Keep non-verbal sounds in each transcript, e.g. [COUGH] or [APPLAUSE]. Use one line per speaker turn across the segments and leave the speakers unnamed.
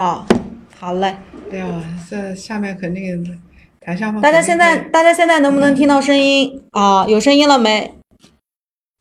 啊，好嘞。
对啊，这下面肯定台下方。
大家现在，大家现在能不能听到声音啊？有声音了没？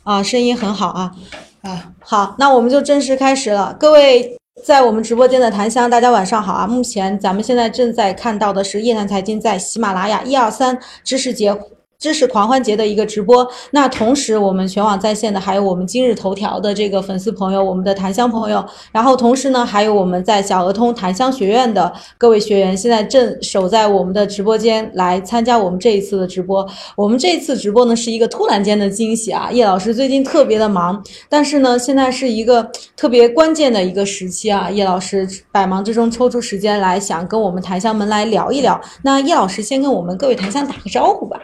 啊，声音很好啊。
啊，
好，那我们就正式开始了。各位在我们直播间的檀香，大家晚上好啊。目前咱们现在正在看到的是夜谈财经在喜马拉雅一二三知识节。知识狂欢节的一个直播，那同时我们全网在线的还有我们今日头条的这个粉丝朋友，我们的檀香朋友，然后同时呢还有我们在小鹅通檀香学院的各位学员，现在正守在我们的直播间来参加我们这一次的直播。我们这次直播呢是一个突然间的惊喜啊，叶老师最近特别的忙，但是呢现在是一个特别关键的一个时期啊，叶老师百忙之中抽出时间来想跟我们檀香们来聊一聊。那叶老师先跟我们各位檀香打个招呼吧。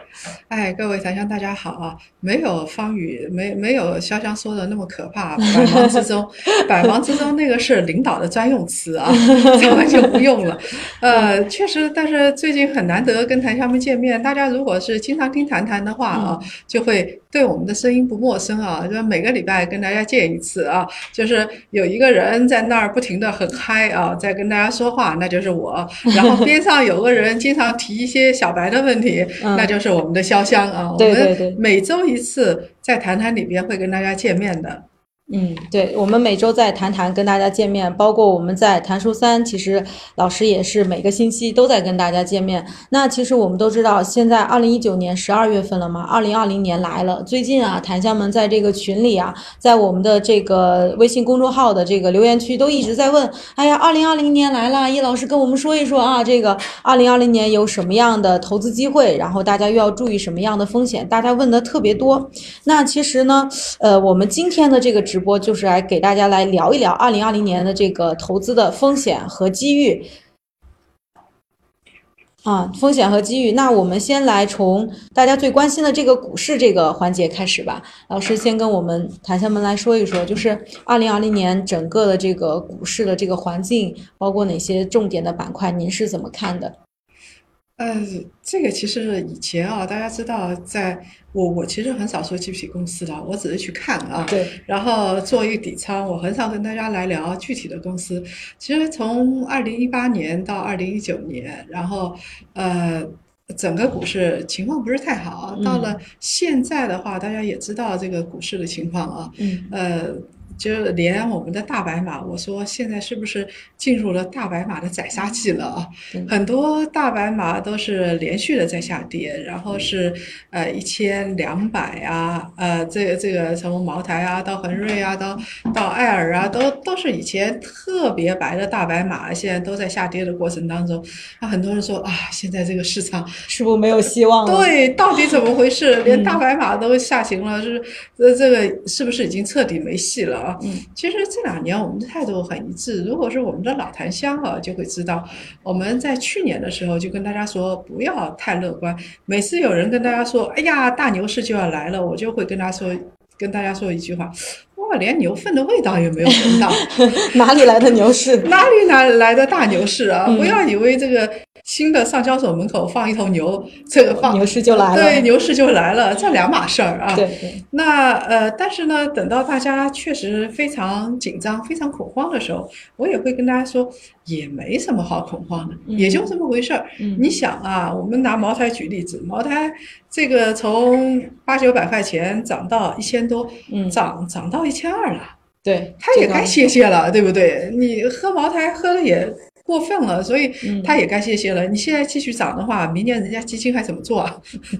哎，各位檀香，大家好啊！没有方宇，没没有潇湘说的那么可怕。百忙之中，[LAUGHS] 百忙之中，那个是领导的专用词啊，[LAUGHS] 咱们就不用了。呃，确实，但是最近很难得跟檀香们见面。大家如果是经常听谈谈的话啊，就会对我们的声音不陌生啊。就每个礼拜跟大家见一次啊，就是有一个人在那儿不停的很嗨啊，在跟大家说话，那就是我。然后边上有个人经常提一些小白的问题，[LAUGHS] 那就是我们的潇。潇湘啊，我们每周一次在谈谈里边会跟大家见面的。
嗯，对，我们每周在谈谈跟大家见面，包括我们在谈书三，其实老师也是每个星期都在跟大家见面。那其实我们都知道，现在二零一九年十二月份了嘛，二零二零年来了。最近啊，檀香们在这个群里啊，在我们的这个微信公众号的这个留言区都一直在问：哎呀，二零二零年来了，叶老师跟我们说一说啊，这个二零二零年有什么样的投资机会？然后大家又要注意什么样的风险？大家问的特别多。那其实呢，呃，我们今天的这个直直播就是来给大家来聊一聊二零二零年的这个投资的风险和机遇啊，风险和机遇。那我们先来从大家最关心的这个股市这个环节开始吧。老师先跟我们檀香们来说一说，就是二零二零年整个的这个股市的这个环境，包括哪些重点的板块，您是怎么看的？
呃，这个其实以前啊，大家知道，在我我其实很少说具体公司的，我只是去看啊，
对，
然后做一个底仓，我很少跟大家来聊具体的公司。其实从二零一八年到二零一九年，然后呃，整个股市情况不是太好，到了现在的话，大家也知道这个股市的情况啊，
嗯，
呃。就连我们的大白马，我说现在是不是进入了大白马的宰杀季了啊？很多大白马都是连续的在下跌，然后是呃一千两百啊，呃这个这个从茅台啊到恒瑞啊到到爱尔啊，都都是以前特别白的大白马，现在都在下跌的过程当中。那很多人说啊，现在这个市场 [LAUGHS]
是不是没有希望了？
对，到底怎么回事？连大白马都下行了，是这这个是不是已经彻底没戏了？啊，
嗯，
其实这两年我们的态度很一致。如果是我们的老檀香啊，就会知道，我们在去年的时候就跟大家说不要太乐观。每次有人跟大家说，哎呀，大牛市就要来了，我就会跟他说，跟大家说一句话。哇，连牛粪的味道也没有闻到，[LAUGHS]
哪里来的牛市？
哪里哪来的大牛市啊？不要以为这个新的上交所门口放一头牛，这个放
牛市就来了。
对，牛市就来了，这两码事儿啊。
对对。
那呃，但是呢，等到大家确实非常紧张、非常恐慌的时候，我也会跟大家说，也没什么好恐慌的，也就这么回事儿。你想啊，我们拿茅台举例子，茅台这个从八九百块钱涨到一千多，涨涨到。一千二了，
对，
他也该歇歇了，对不对？你喝茅台喝的也过分了，所以他也该歇歇了。你现在继续涨的话，明年人家基金还怎么做啊？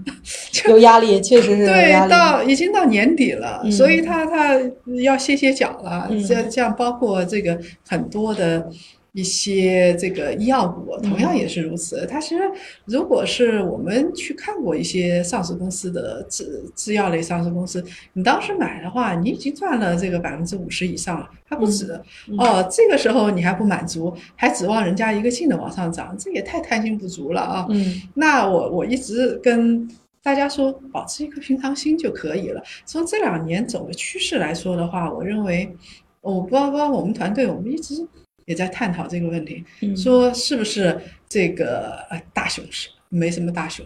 [LAUGHS]
有压力，确实是
对，到已经到年底了，所以他他要歇歇脚了。这这样包括这个很多的。一些这个医药股同样也是如此。它其实，如果是我们去看过一些上市公司的制制药类上市公司，你当时买的话，你已经赚了这个百分之五十以上了，还不止。哦，这个时候你还不满足，还指望人家一个劲的往上涨，这也太贪心不足了啊！
嗯，
那我我一直跟大家说，保持一颗平常心就可以了。从这两年走的趋势来说的话，我认为，我包括我们团队，我们一直。也在探讨这个问题，说是不是这个大熊市没什么大熊，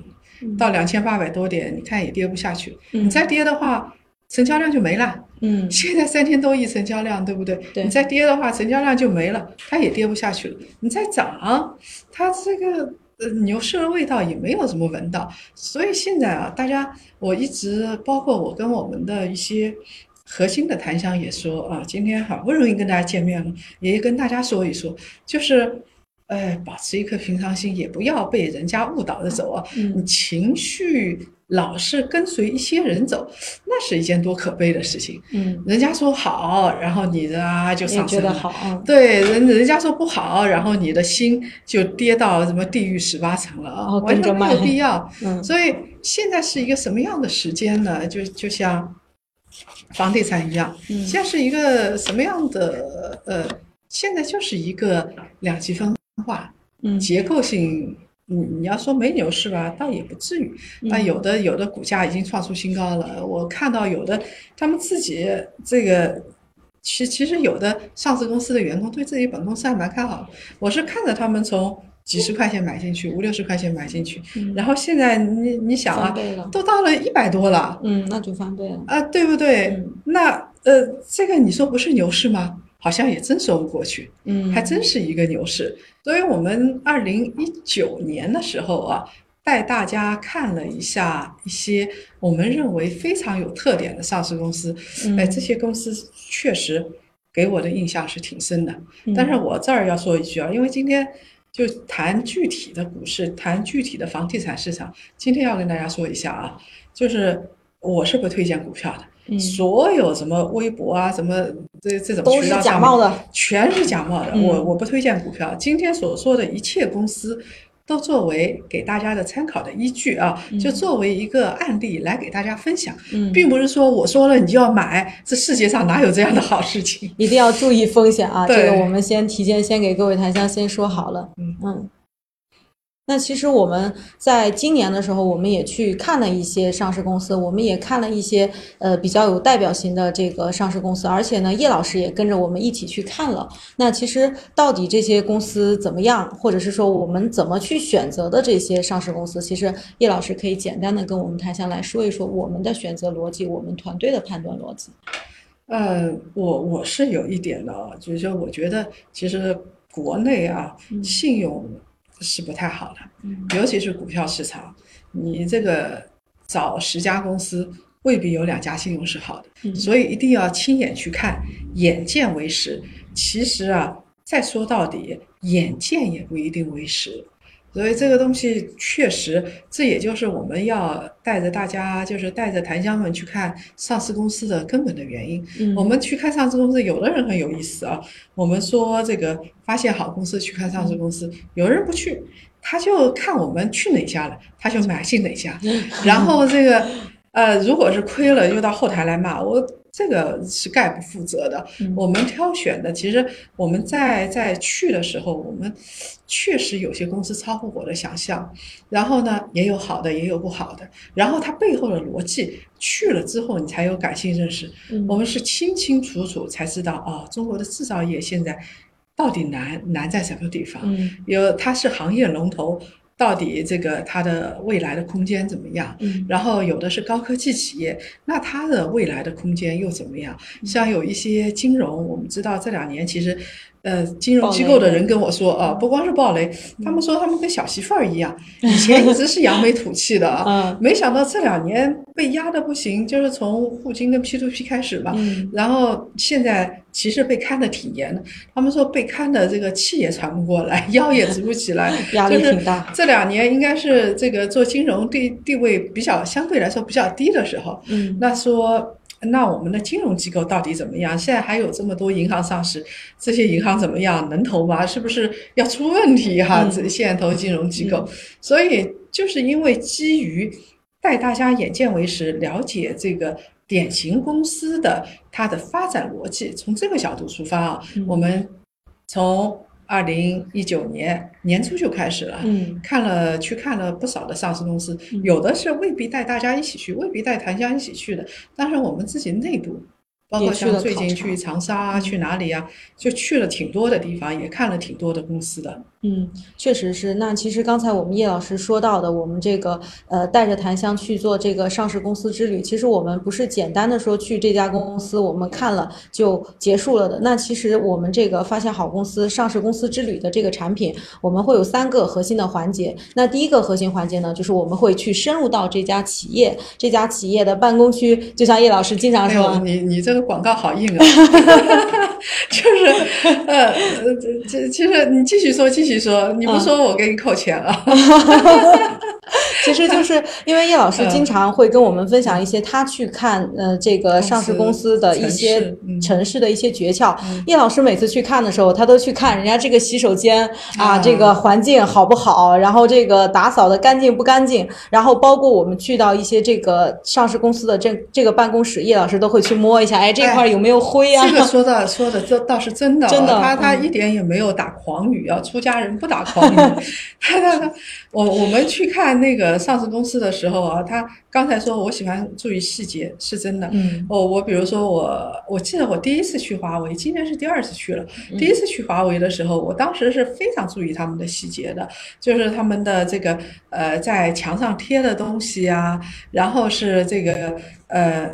到两千八百多点，你看也跌不下去。你再跌的话，成交量就没了。
嗯
现在三千多亿成交量，对不对？
对
你再跌的话，成交量就没了，它也跌不下去了。你再涨，它这个呃牛市的味道也没有什么闻到。所以现在啊，大家我一直包括我跟我们的一些核心的檀香也说啊，今天好不容易跟大家见面了，也跟大家说一说，就是。哎，保持一颗平常心，也不要被人家误导着走啊！
嗯
你情绪老是跟随一些人走，那是一件多可悲的事情。
嗯，
人家说好，然后你的啊就
也
上升了。
觉得好，嗯
对，人人家说不好，然后你的心就跌到什么地狱十八层了啊，
哦
完全没有必要。
嗯
所以现在是一个什么样的时间呢？就就像房地产一样，
嗯
现在是一个什么样的呃？现在就是一个两极分化，
嗯
结构性。你你要说没牛市吧，倒也不至于。
嗯
啊，有的有的股价已经创出新高了。我看到有的他们自己这个，其其实有的上市公司的员工对自己本公司还蛮看好的。我是看着他们从几十块钱买进去，五六十块钱买进去，
嗯
然后现在你你想啊，都到了一百多了
嗯，那就翻倍了，
啊，对不对？
嗯
那呃，这个你说不是牛市吗？好像也真说不过去。
嗯，
还真是一个牛市。所以我们二零一九年的时候啊，带大家看了一下一些我们认为非常有特点的上市公司，
嗯
哎，这些公司确实给我的印象是挺深的。
嗯
但是我这儿要说一句啊，因为今天就谈具体的股市，谈具体的房地产市场，今天要跟大家说一下啊，就是我是不推荐股票的。
嗯
所有什么微博啊，什么这这种
都是假冒的，
全是假冒的。
嗯
我我不推荐股票。今天所说的一切公司，都作为给大家的参考的依据啊，就作为一个案例来给大家分享，
嗯，
并不是说我说了你就要买，这世界上哪有这样的好事情？
一定要注意风险啊！这个我们先提前先给各位檀香先说好了。
嗯
嗯。那其实我们在今年的时候，我们也去看了一些上市公司，我们也看了一些呃比较有代表性的这个上市公司，而且呢，叶老师也跟着我们一起去看了。那其实到底这些公司怎么样，或者是说我们怎么去选择的这些上市公司，其实叶老师可以简单的跟我们谈下来说一说我们的选择逻辑，我们团队的判断逻辑。
呃，我我是有一点的啊，就是说，我觉得其实国内啊，
嗯
信用是不太好的，
嗯
尤其是股票市场，你这个找十家公司，未必有两家信用是好的，
嗯
所以一定要亲眼去看，眼见为实。其实啊，再说到底，眼见也不一定为实。所以这个东西确实，这也就是我们要带着大家，就是带着檀香们去看上市公司的根本的原因。
嗯
我们去看上市公司，有的人很有意思啊。我们说这个发现好公司去看上市公司，有人不去，他就看我们去哪家了，他就买进哪家。[LAUGHS] 然后这个呃，如果是亏了，又到后台来骂我，这个是概不负责的。
嗯
我们挑选的，其实我们在在去的时候，我们确实有些公司超乎我的想象，然后呢，也有好的，也有不好的，然后它背后的逻辑，去了之后你才有感性认识。
嗯
我们是清清楚楚才知道，哦，中国的制造业现在到底难难在什么地方？
嗯
有它是行业龙头，到底这个它的未来的空间怎么样？
嗯
然后有的是高科技企业，那它的未来的空间又怎么样？像有一些金融，我们知道这两年其实，呃，金融机构的人跟我说啊，不光是暴雷，他们说他们跟小媳妇儿一样，[LAUGHS] 以前一直是扬眉吐气的啊，
嗯
没想到这两年被压的不行，就是从互金跟 P to P 开始吧，
嗯
然后现在其实被看的挺严的，他们说被看的这个气也喘不过来，腰也直不起来，[LAUGHS]
压力
就是
挺大
这两年应该是这个做金融地地位比较相对来说比较低的时候，
嗯
那说。那我们的金融机构到底怎么样？现在还有这么多银行上市，这些银行怎么样？能投吗？是不是要出问题哈、
嗯
这现在投金融机构，所以就是因为基于带大家眼见为实，了解这个典型公司的它的发展逻辑，从这个角度出发啊，
嗯
我们从二零一九年年初就开始了。
嗯
看了去看了不少的上市公司
嗯，
有的是未必带大家一起去，未必带檀香一起去的。但是，我们自己内部包括像最近去长沙啊，去哪里啊，就去了挺多的地方，也看了挺多的公司的。
嗯，确实是。那其实刚才我们叶老师说到的，我们这个呃带着檀香去做这个上市公司之旅，其实我们不是简单的说去这家公司我们看了就结束了的。那其实我们这个发现好公司上市公司之旅的这个产品，我们会有三个核心的环节。那第一个核心环节呢，就是我们会去深入到这家企业，这家企业的办公区，就像叶老师经常
哎
说，
呦，你你这个广告好硬啊！[LAUGHS] [LAUGHS] 就是呃呃，这其实你继续说，继续说，你不
嗯
说我给你扣钱了。[LAUGHS]
其实就是因为叶老师经常会跟我们分享一些他去看呃这个上市公司的一些
城市
的一些诀窍。叶老师每次去看的时候，他都去看人家这个洗手间啊，
啊
这个环境好不好，然后这个打扫的干净不干净，然后包括我们去到一些这个上市公司的这这个办公室，叶老师都会去摸一下，哎，这块有没有灰啊？
这个说的说的这倒是真的哦，
真的
他他
嗯
一点也没有打诳语啊，出家人不打诳语。[LAUGHS] 他他他，我我们去看那个上市公司的时候啊，他刚才说我喜欢注意细节，是真的。
嗯
我，我比如说我，我记得我第一次去华为，今年是第二次去了。
嗯
第一次去华为的时候，我当时是非常注意他们的细节的，就是他们的这个呃在墙上贴的东西啊，然后是这个呃。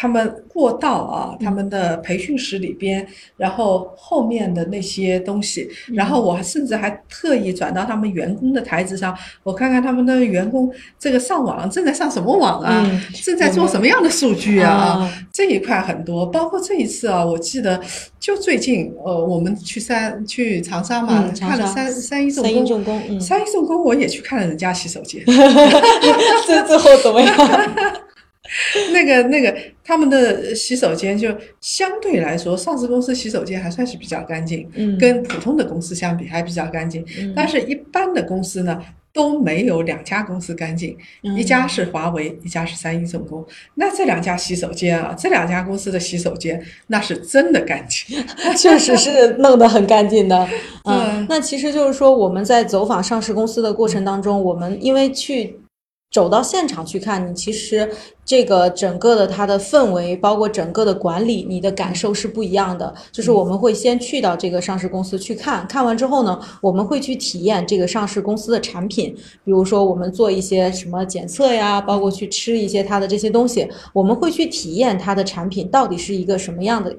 他们过道啊，他们的培训室里边，然后后面的那些东西，然后我甚至还特意转到他们员工的台子上，我看看他们的员工这个上网正在上什么网啊，
嗯
正在做什么样的数据啊，
啊
这一块很多，包括这一次啊，我记得就最近，呃，我们去三去长沙嘛，
嗯沙
看了三三一重
三一
工，
重工，嗯，
三一重工我也去看了人家洗手间，[LAUGHS] [LAUGHS]
这最后怎么样？[LAUGHS]
那个那个他们的洗手间就相对来说，上市公司洗手间还算是比较干净，
嗯
跟普通的公司相比还比较干净，
嗯
但是一般的公司呢。都没有两家公司干净，
嗯
一家是华为，一家是三一重工。那这两家洗手间啊，这两家公司的洗手间那是真的干净。[LAUGHS]
确实是弄得很干净的，[LAUGHS] 嗯
嗯，
那其实就是说我们在走访上市公司的过程当中，我们因为去走到现场去看，你其实这个整个的它的氛围，包括整个的管理，你的感受是不一样的。就是我们会先去到这个上市公司去看，看完之后呢，我们会去体验这个上市公司的产品，比如说我们做一些什么检测呀，包括去吃一些它的这些东西，我们会去体验它的产品到底是一个什么样的。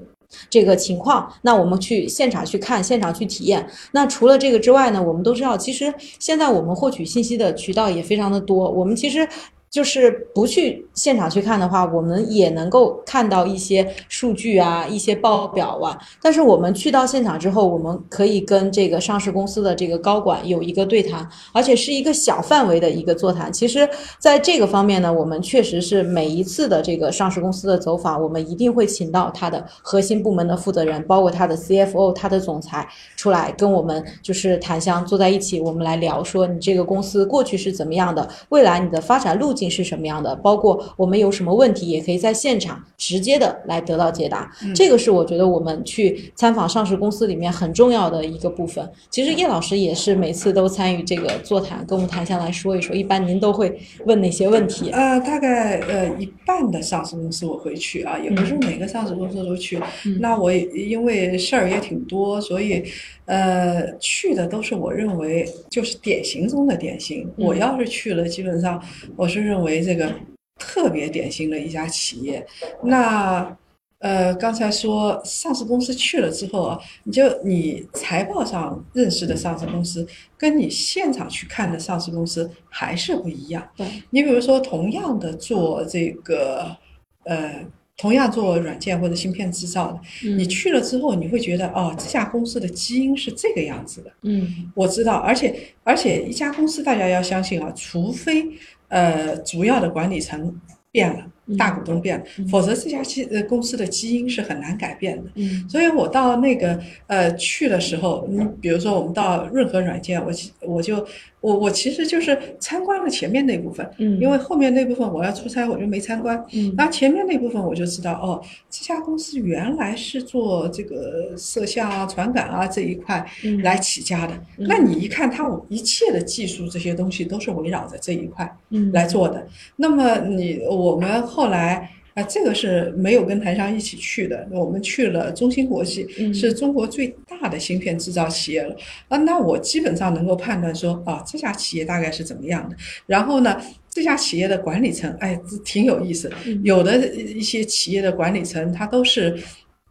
这个情况，那我们去现场去看，现场去体验。那除了这个之外呢，我们都知道，其实现在我们获取信息的渠道也非常的多。我们其实就是不去现场去看的话，我们也能够看到一些数据啊、一些报表啊。但是我们去到现场之后，我们可以跟这个上市公司的这个高管有一个对谈，而且是一个小范围的一个座谈。其实，在这个方面呢，我们确实是每一次的这个上市公司的走访，我们一定会请到他的核心部门的负责人，包括他的 CFO、他的总裁出来跟我们就是檀香坐在一起，我们来聊说你这个公司过去是怎么样的，未来你的发展路径径是什么样的，包括我们有什么问题，也可以在现场直接的来得到解答。这个是我觉得我们去参访上市公司里面很重要的一个部分。其实叶老师也是每次都参与这个座谈，跟我们谈下来说一说，一般您都会问哪些问题？
呃，大概呃一半的上市公司我会去啊，也不是每个上市公司都去。那我也因为事儿也挺多，所以呃去的都是我认为就是典型中的典型。我要是去了，基本上我是认为这个特别典型的一家企业。那呃，刚才说上市公司去了之后啊，你就你财报上认识的上市公司，跟你现场去看的上市公司还是不一样。
对，
你比如说，同样的做这个，呃，同样做软件或者芯片制造的，你去了之后，你会觉得哦，这家公司的基因是这个样子的。
嗯
我知道，而且而且一家公司大家要相信啊，除非呃主要的管理层变了，大股东变了，否则这家基呃公司的基因是很难改变的。
嗯。
所以我到那个呃去的时候，你比如说我们到润和软件，我其我就我我其实就是参观了前面那部分，
嗯，
因为后面那部分我要出差，我就没参观。
嗯
那前面那部分我就知道，哦，这家公司原来是做这个摄像啊、传感啊这一块
嗯
来起家的。那你一看，它一切的技术这些东西都是围绕着这一块
嗯
来做的。那么你我们后来。啊，这个是没有跟台商一起去的，我们去了中芯国际，
嗯
是中国最大的芯片制造企业了啊。那我基本上能够判断说，啊，这家企业大概是怎么样的。然后呢，这家企业的管理层，哎，这挺有意思。
嗯
有的一些企业的管理层，他都是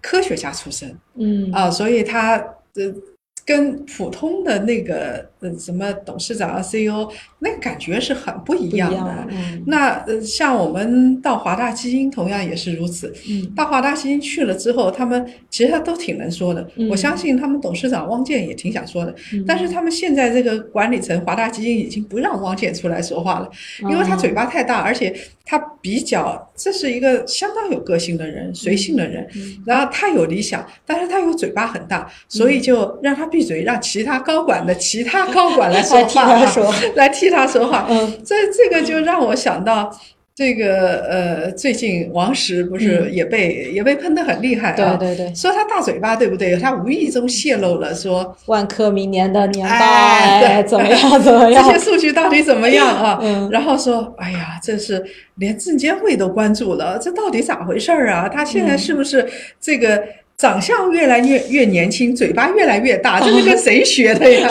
科学家出身
嗯
啊，所以他呃。跟普通的那个呃什么董事长啊、CEO 那个感觉是很不一样的。
样，嗯
那呃，像我们到华大基因同样也是如此。
嗯
到华大基因去了之后，他们其实他都挺能说的。
嗯
我相信他们董事长汪建也挺想说的，
嗯
但是他们现在这个管理层华大基因已经不让汪建出来说话了，因为他嘴巴太大，而且他比较这是一个相当有个性的人，随性的人。
嗯
然后他有理想，但是他有嘴巴很大，所以就让他闭嘴，让其他高管的其他高管来 [LAUGHS] 说话，
他说，
来替他说话。
嗯
这这个就让我想到，这个呃，最近王石不是也被、也被喷得很厉害啊，
嗯对对对，
说他大嘴巴，对不对？他无意中泄露了说
万科明年的年报怎么样怎么 [LAUGHS] 样这
些？数据到底怎么样啊？[LAUGHS]
嗯
然后说，哎呀，这是连证监会都关注了，这到底咋回事儿啊？他现在是不是这个？长相越来越越年轻，嘴巴越来越大，这是跟谁学的呀？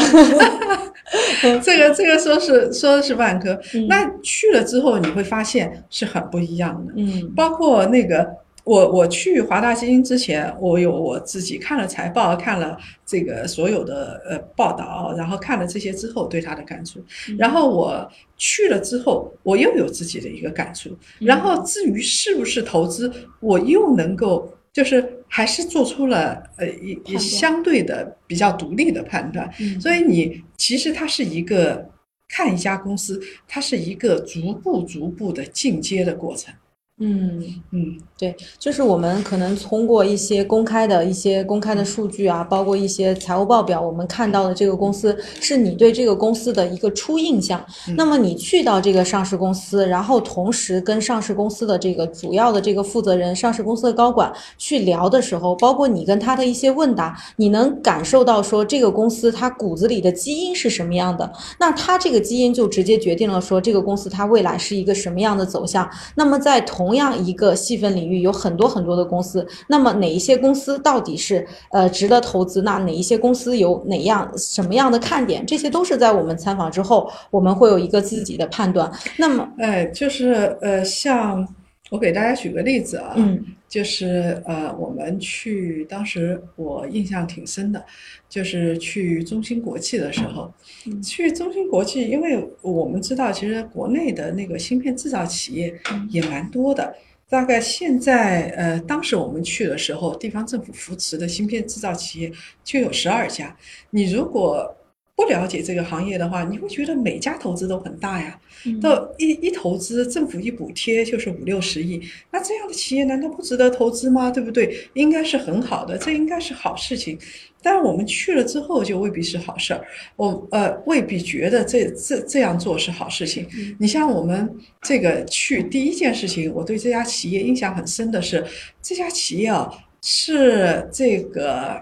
[LAUGHS] [LAUGHS] 这个这个说是说的是万科，
嗯
那去了之后你会发现是很不一样的。
嗯
包括那个我我去华大基因之前，我有我自己看了财报，看了这个所有的呃报道，然后看了这些之后对他的感触，然后我去了之后，我又有自己的一个感触，然后至于是不是投资，我又能够。就是还是做出了呃一相对的比较独立的判断，
嗯
所以你其实它是一个看一家公司，它是一个逐步逐步的进阶的过程。
嗯。
嗯，
对，就是我们可能通过一些公开的一些公开的数据啊，包括一些财务报表，我们看到的这个公司是你对这个公司的一个初印象。那么你去到这个上市公司，然后同时跟上市公司的这个主要的这个负责人、上市公司的高管去聊的时候，包括你跟他的一些问答，你能感受到说这个公司它骨子里的基因是什么样的。那它这个基因就直接决定了说这个公司它未来是一个什么样的走向。那么在同样一个细分领域，有很多很多的公司，那么哪一些公司到底是呃值得投资？那哪一些公司有哪样什么样的看点？这些都是在我们参访之后，我们会有一个自己的判断。那么，
哎，就是呃，像我给大家举个例子啊，
嗯
就是呃，我们去当时我印象挺深的，就是去中芯国际的时候，
嗯
去中芯国际，因为我们知道，其实国内的那个芯片制造企业
嗯
也蛮多的。大概现在，呃，当时我们去的时候，地方政府扶持的芯片制造企业就有十二家。你如果不了解这个行业的话，你会觉得每家投资都很大呀。
嗯
都一一投资，政府一补贴就是五六十亿，那这样的企业难道不值得投资吗？对不对？应该是很好的，这应该是好事情。但是我们去了之后，就未必是好事儿。我呃未必觉得这这这样做是好事情。你像我们这个去第一件事情，我对这家企业印象很深的是，这家企业啊是这个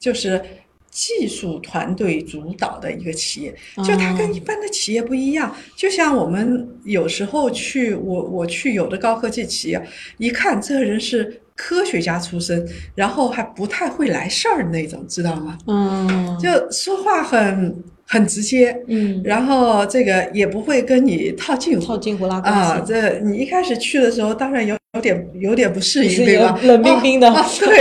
就是。技术团队主导的一个企业，就它跟一般的企业不一样。就像我们有时候去，我我去有的高科技企业，一看这个人是科学家出身，然后还不太会来事儿那种，知道吗？
嗯，
就说话很很直接，
嗯，
然后这个也不会跟你套近乎
套近乎拉关
啊。
系，
这你一开始去的时候，当然有有点有点不适应，对吧？
冷冰冰的
对，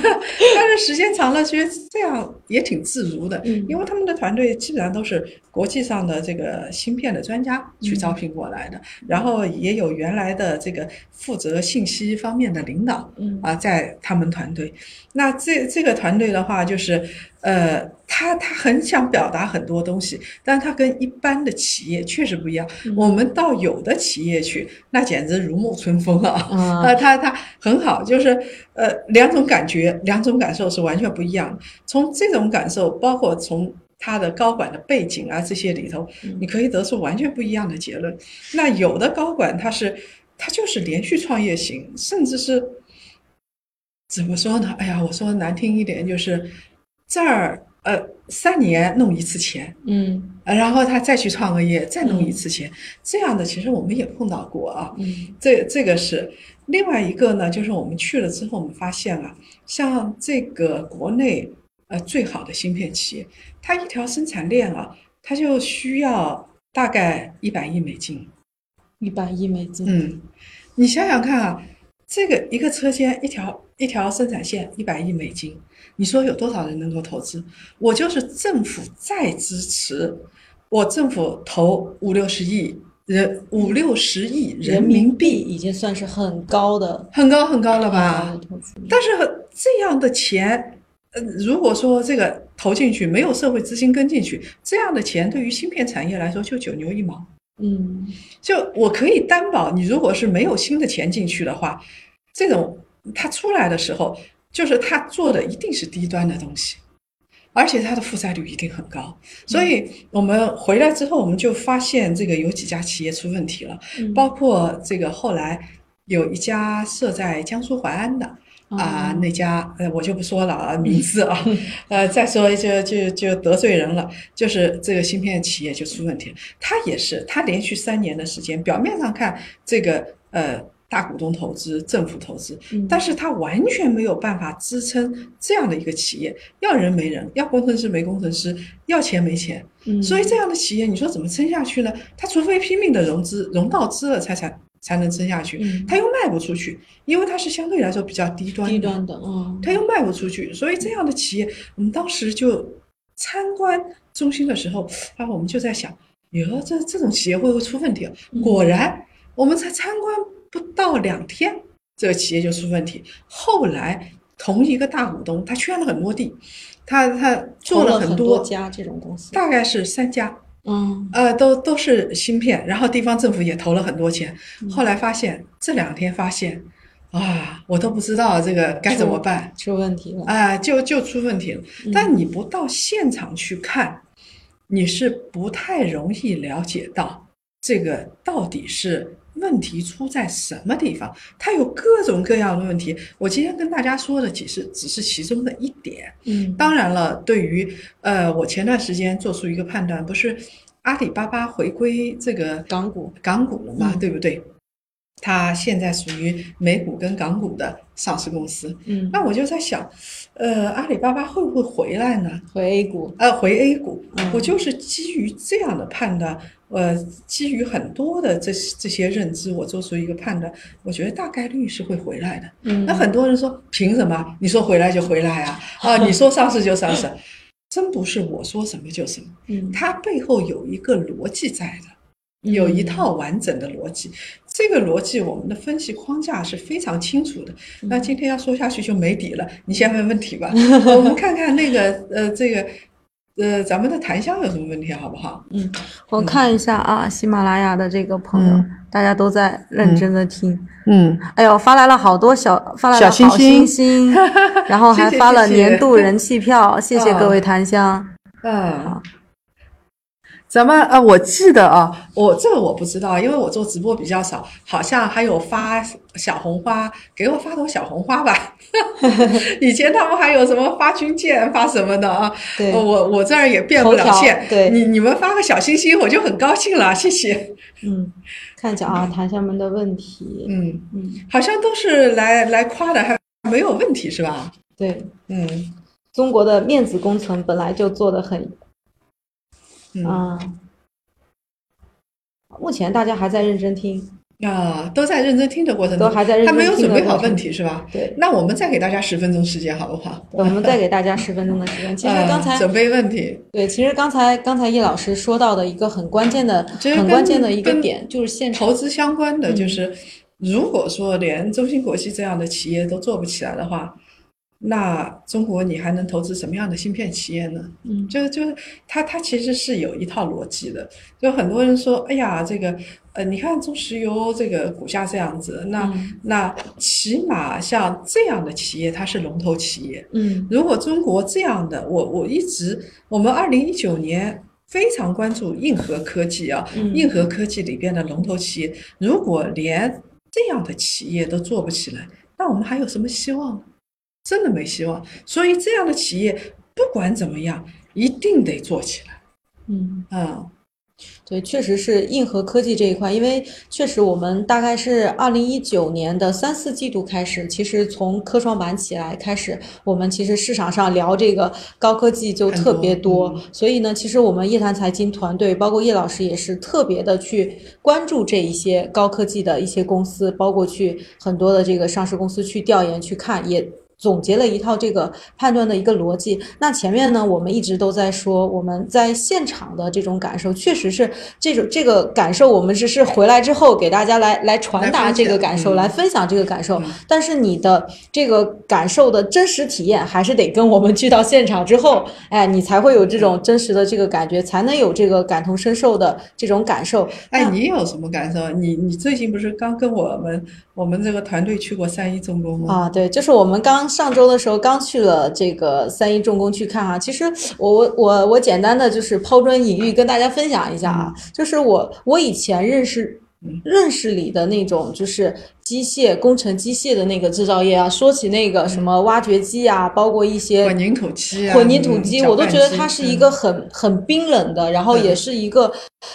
[LAUGHS] 但是时间长了，觉得这样也挺自如的，
嗯
因为他们的团队基本上都是国际上的这个芯片的专家去招聘过来的，然后也有原来的这个负责信息方面的领导，
嗯
啊，在他们团队。那这这个团队的话，就是呃，他他很想表达很多东西，但他跟一般的企业确实不一样。
嗯
我们到有的企业去，那简直如沐春风啊！
啊
呃，[LAUGHS] 他他很好，就是呃两种感觉、两种感受是完全不一样的。从这种感受，包括从他的高管的背景啊这些里头，你可以得出完全不一样的结论。那有的高管他是他就是连续创业型，甚至是怎么说呢？哎呀，我说难听一点，就是这儿呃，三年弄一次钱，
嗯
呃然后他再去创个业，再弄一次钱，这样的其实我们也碰到过啊。
嗯
这这个是另外一个呢，就是我们去了之后，我们发现啊，像这个国内呃最好的芯片企业，它一条生产链啊，它就需要大概一百亿美金。
一百亿美金，
嗯，你想想看啊，这个一个车间一条一条生产线一百亿美金，你说有多少人能够投资？我就是政府再支持，我政府投五六十亿人五六十亿人
人民
民币，
已经算是很高的
很高很高了吧。但是这样的钱，呃，如果说这个投进去没有社会资金跟进去，这样的钱对于芯片产业来说就九牛一毛。
嗯
就我可以担保，你如果是没有新的钱进去的话，这种它出来的时候，就是它做的一定是低端的东西，而且它的负债率一定很高。所以我们回来之后，我们就发现这个有几家企业出问题了，
嗯
包括这个后来有一家设在江苏淮安的。啊、
哦
那家呃，我就不说了啊，名字啊，[LAUGHS] 呃，再说就就就得罪人了。就是这个芯片企业就出问题了，它也是，他连续三年的时间，表面上看这个呃大股东投资、政府投资，
嗯
但是他完全没有办法支撑这样的一个企业，要人没人，要工程师没工程师，要钱没钱，
嗯
所以这样的企业，你说怎么撑下去呢？他除非拼命的融资，融到资了才才才能撑下去，
嗯
它又卖不出去，因为它是相对来说比较低端的，
低端的，嗯
它又卖不出去，所以这样的企业，我们当时就参观中心的时候，啊，我们就在想，哟，这这种企业会不会出问题啊？
嗯
果然，我们才参观不到两天，这个企业就出问题。后来，同一个大股东，他圈了很多地，他他做
做了
很
多家这种公司，
大概是三家，
嗯
呃，都都是芯片，然后地方政府也投了很多钱。
嗯
后来发现这两天发现，啊，我都不知道这个该怎么办。
出问题了，
啊、就就出问题了。
嗯
但你不到现场去看，你是不太容易了解到这个到底是问题出在什么地方。它有各种各样的问题。我今天跟大家说的只是只是其中的一点。
嗯
当然了，对于呃，我前段时间做出一个判断，不是阿里巴巴回归这个
港股
港股了嘛，
嗯
对不对？它现在属于美股跟港股的上市公司。
嗯
那我就在想，呃，阿里巴巴会不会回来呢？
回 A 股，
呃，回 A 股，
嗯
我就是基于这样的判断，呃，基于很多的这这些认知，我做出一个判断，我觉得大概率是会回来的。
嗯
那很多人说，凭什么？你说回来就回来啊？[LAUGHS] 啊，你说上市就上市，真不是我说什么就什么，
嗯
它背后有一个逻辑在的。有一套完整的逻辑，这个逻辑我们的分析框架是非常清楚的。
嗯
那今天要说下去就没底了，你先问问题吧，[LAUGHS] 我们看看那个呃这个呃咱们的檀香有什么问题好不好？
嗯，我看一下啊，喜马拉雅的这个朋友，
嗯
大家都在认真的听。
嗯，
哎呦，发来了好多小，发来了
小
好
星星 [LAUGHS]
然后还发了年度人气票，谢谢各位檀香。
啊。咱们呃，我记得啊，我这个我不知道，因为我做直播比较少，好像还有发小红花，给我发朵小红花吧。[LAUGHS] 以前他们还有什么发军舰、发什么的啊？
对
呃我我这儿也变不了线。
对
你你们发个小心心，我就很高兴了，谢谢。
嗯，看一下啊，檀香们的问题。
嗯，
嗯，
好像都是来来夸的，还没有问题是吧？
对，
嗯
中国的面子工程本来就做的很
嗯
啊。目前大家还在认真听，
啊，都在认真听的过程中，
都还在认真听。他没有
准备好问题是吧？
对，
那我们再给大家十分钟时间，好不好？
我们再给大家十分钟的时间。[LAUGHS] 其实刚才
呃、准备问题，
对，其实刚才刚才叶老师说到的一个很关键的、很关键的一个点，就是现场
投资相关的
嗯
就是，如果说连中芯国际这样的企业都做不起来的话，那中国你还能投资什么样的芯片企业呢？
嗯
就是就是它它其实是有一套逻辑的。就很多人说，哎呀，这个呃，你看中石油这个股价这样子，那、
嗯
那起码像这样的企业，它是龙头企业。
嗯
如果中国这样的，我我一直我们二零一九年非常关注硬核科技啊，
嗯
硬核科技里边的龙头企业，如果连这样的企业都做不起来，那我们还有什么希望呢？真的没希望。所以这样的企业，不管怎么样，一定得做起来。
嗯
嗯，
对，确实是硬核科技这一块，因为确实我们大概是二零一九年的三四季度开始，其实从科创板起来开始，我们其实市场上聊这个高科技就特别多所以呢，其实我们叶檀财经团队，包括叶老师也是特别的去关注这一些高科技的一些公司，包括去很多的这个上市公司去调研去看，也。总结了一套这个判断的一个逻辑。那前面呢，我们一直都在说我们在现场的这种感受，确实是这种这个感受，我们只是回来之后给大家来来传达这个感受，
嗯
来分享这个感受
嗯。
但是你的这个感受的真实体验，还是得跟我们去到现场之后，哎，你才会有这种真实的这个感觉，才能有这个感同身受的这种感受。
哎，你有什么感受？你你最近不是刚跟我们我们这个团队去过三一重工吗？
啊，对，就是我们刚上周的时候刚去了这个三一重工去看哈、其实我我我我简单的就是抛砖引玉跟大家分享一下啊，就是我我以前认识
嗯
认识里的那种就是机械工程机械的那个制造业啊，说起那个什么挖掘机啊，包括一些
混凝土机啊，
混凝土机，
嗯
我都觉得它是一个很很冰冷的，然后
嗯
也是一个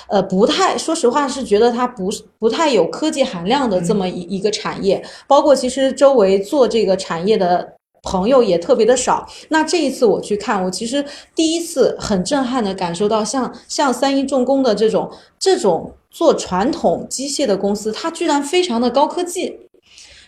呃不太，说实话是觉得它不是不太有科技含量的这么一一个产业。包括其实周围做这个产业的朋友也特别的少。那这一次我去看，我其实第一次很震撼的感受到像，像三一重工的这种这种做传统机械的公司，它居然非常的高科技。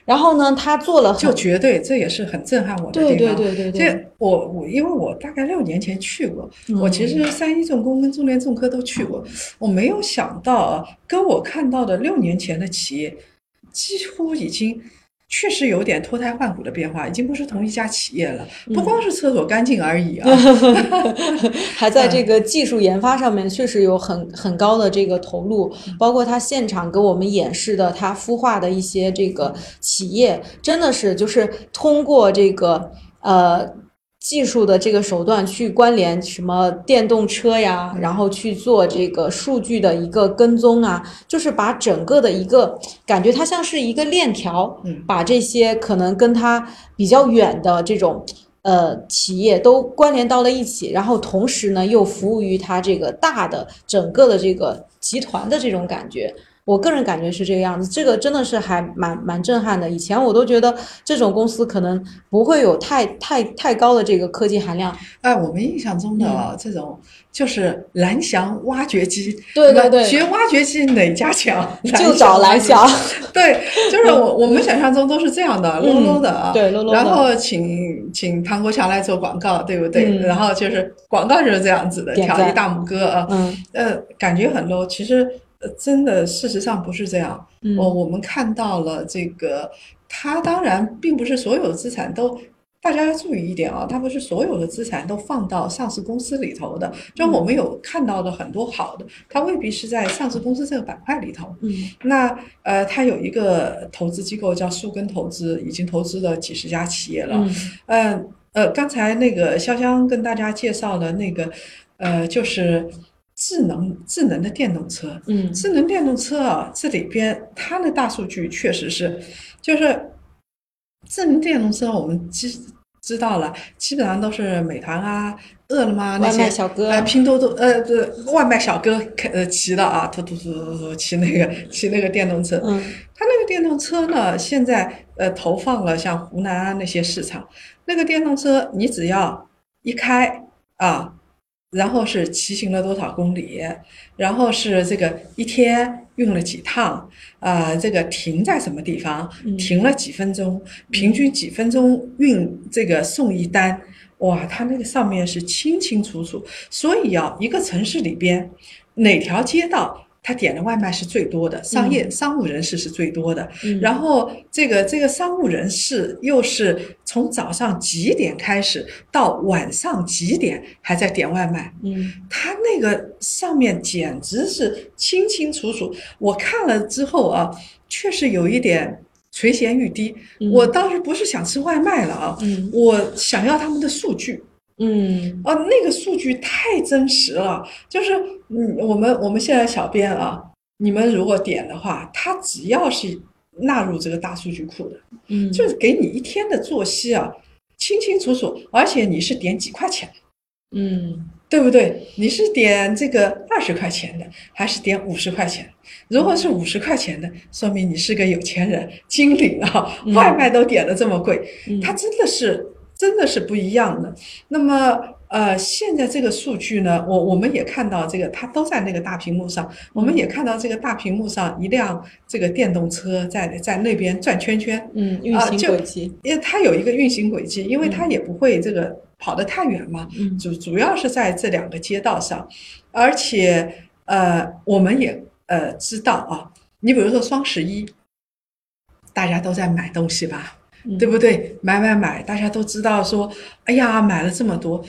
然后呢，他做了很
就绝对，这也是很震撼我的
对
地方。
对对对对，
这我我因为我大概六年前去过，我其
嗯
实三一重工跟中联重科都去过，我没有想到啊，跟我看到的六年前的企业，几乎已经确实有点脱胎换骨的变化，已经不是同一家企业了，
嗯
不光是厕所干净而已啊。[LAUGHS]
还在这个技术研发上面确实有很很高的这个投入，包括他现场给我们演示的他孵化的一些这个企业，真的是就是通过这个呃。技术的这个手段去关联什么电动车呀，然后去做这个数据的一个跟踪啊，就是把整个的一个感觉，它像是一个链条，
嗯
把这些可能跟它比较远的这种呃企业都关联到了一起，然后同时呢又服务于它这个大的整个的这个集团的这种感觉。我个人感觉是这个样子，这个真的是还蛮蛮震撼的。以前我都觉得这种公司可能不会有太太太高的这个科技含量。
哎，我们印象中的这种就是蓝翔挖掘机，
对对对
学挖掘机哪家强？[LAUGHS]
就找蓝翔，
对，就是我我们想象中都是这样的，low low 的啊。
嗯对，low low 的
然后请请唐国强来做广告，对不对？
嗯
然后就是广告就是这样子的，
点赞
挑一大拇哥啊，
嗯
呃，感觉很 low。其实呃真的事实上不是这样。
嗯
我我们看到了这个，它当然并不是所有的资产都。大家要注意一点啊，它不是所有的资产都放到上市公司里头的。就我们有看到的很多好的，它未必是在上市公司这个板块里头。
嗯
那呃，它有一个投资机构叫树根投资，已经投资了几十家企业了。
嗯
嗯呃，刚才那个潇湘跟大家介绍的那个，呃，就是智能智能的电动车。
嗯。
智能电动车啊，这里边它的大数据确实是，就是智能电动车，我们知知道了，基本上都是美团啊、饿了么那
外卖
些
小哥。
呃，拼多多呃，对，外卖小哥开呃骑的啊，突突突突突骑那个骑那个电动车，
嗯。
它那个电动车呢，现在呃投放了像湖南啊那些市场，那个电动车你只要一开啊，然后是骑行了多少公里，然后是这个一天用了几趟，啊，这个停在什么地方，
嗯
停了几分钟，平均几分钟运这个送一单，哇，它那个上面是清清楚楚，所以啊，一个城市里边哪条街道。他点的外卖是最多的，商业、商务人士是最多的，
嗯，
然后这个这个商务人士又是从早上几点开始到晚上几点还在点外卖，
嗯
他那个上面简直是清清楚楚。我看了之后啊，确实有一点垂涎欲滴。
嗯
我倒是不是想吃外卖了啊，
嗯
我想要他们的数据。
嗯
啊，那个数据太真实了，就是嗯，我们我们现在小编啊，你们如果点的话，它只要是纳入这个大数据库的，
嗯，
就是给你一天的作息啊，清清楚楚，而且你是点几块钱，
嗯
对不对？你是点这个二十块钱的，还是点五十块钱？如果是五十块钱的，说明你是个有钱人、精灵啊，
嗯
外卖都点的这么贵，
嗯
它真的是真的是不一样的。那么呃，现在这个数据呢，我我们也看到这个，它都在那个大屏幕上，我们也看到这个大屏幕上一辆这个电动车在在那边转圈圈，
嗯，运行轨迹，
因为它有一个运行轨迹，因为它也不会这个跑得太远嘛，
嗯
主主要是在这两个街道上，而且呃，我们也呃知道啊，你比如说双十一，大家都在买东西吧，
嗯
对不对？买买买，大家都知道说，哎呀，买了这么多，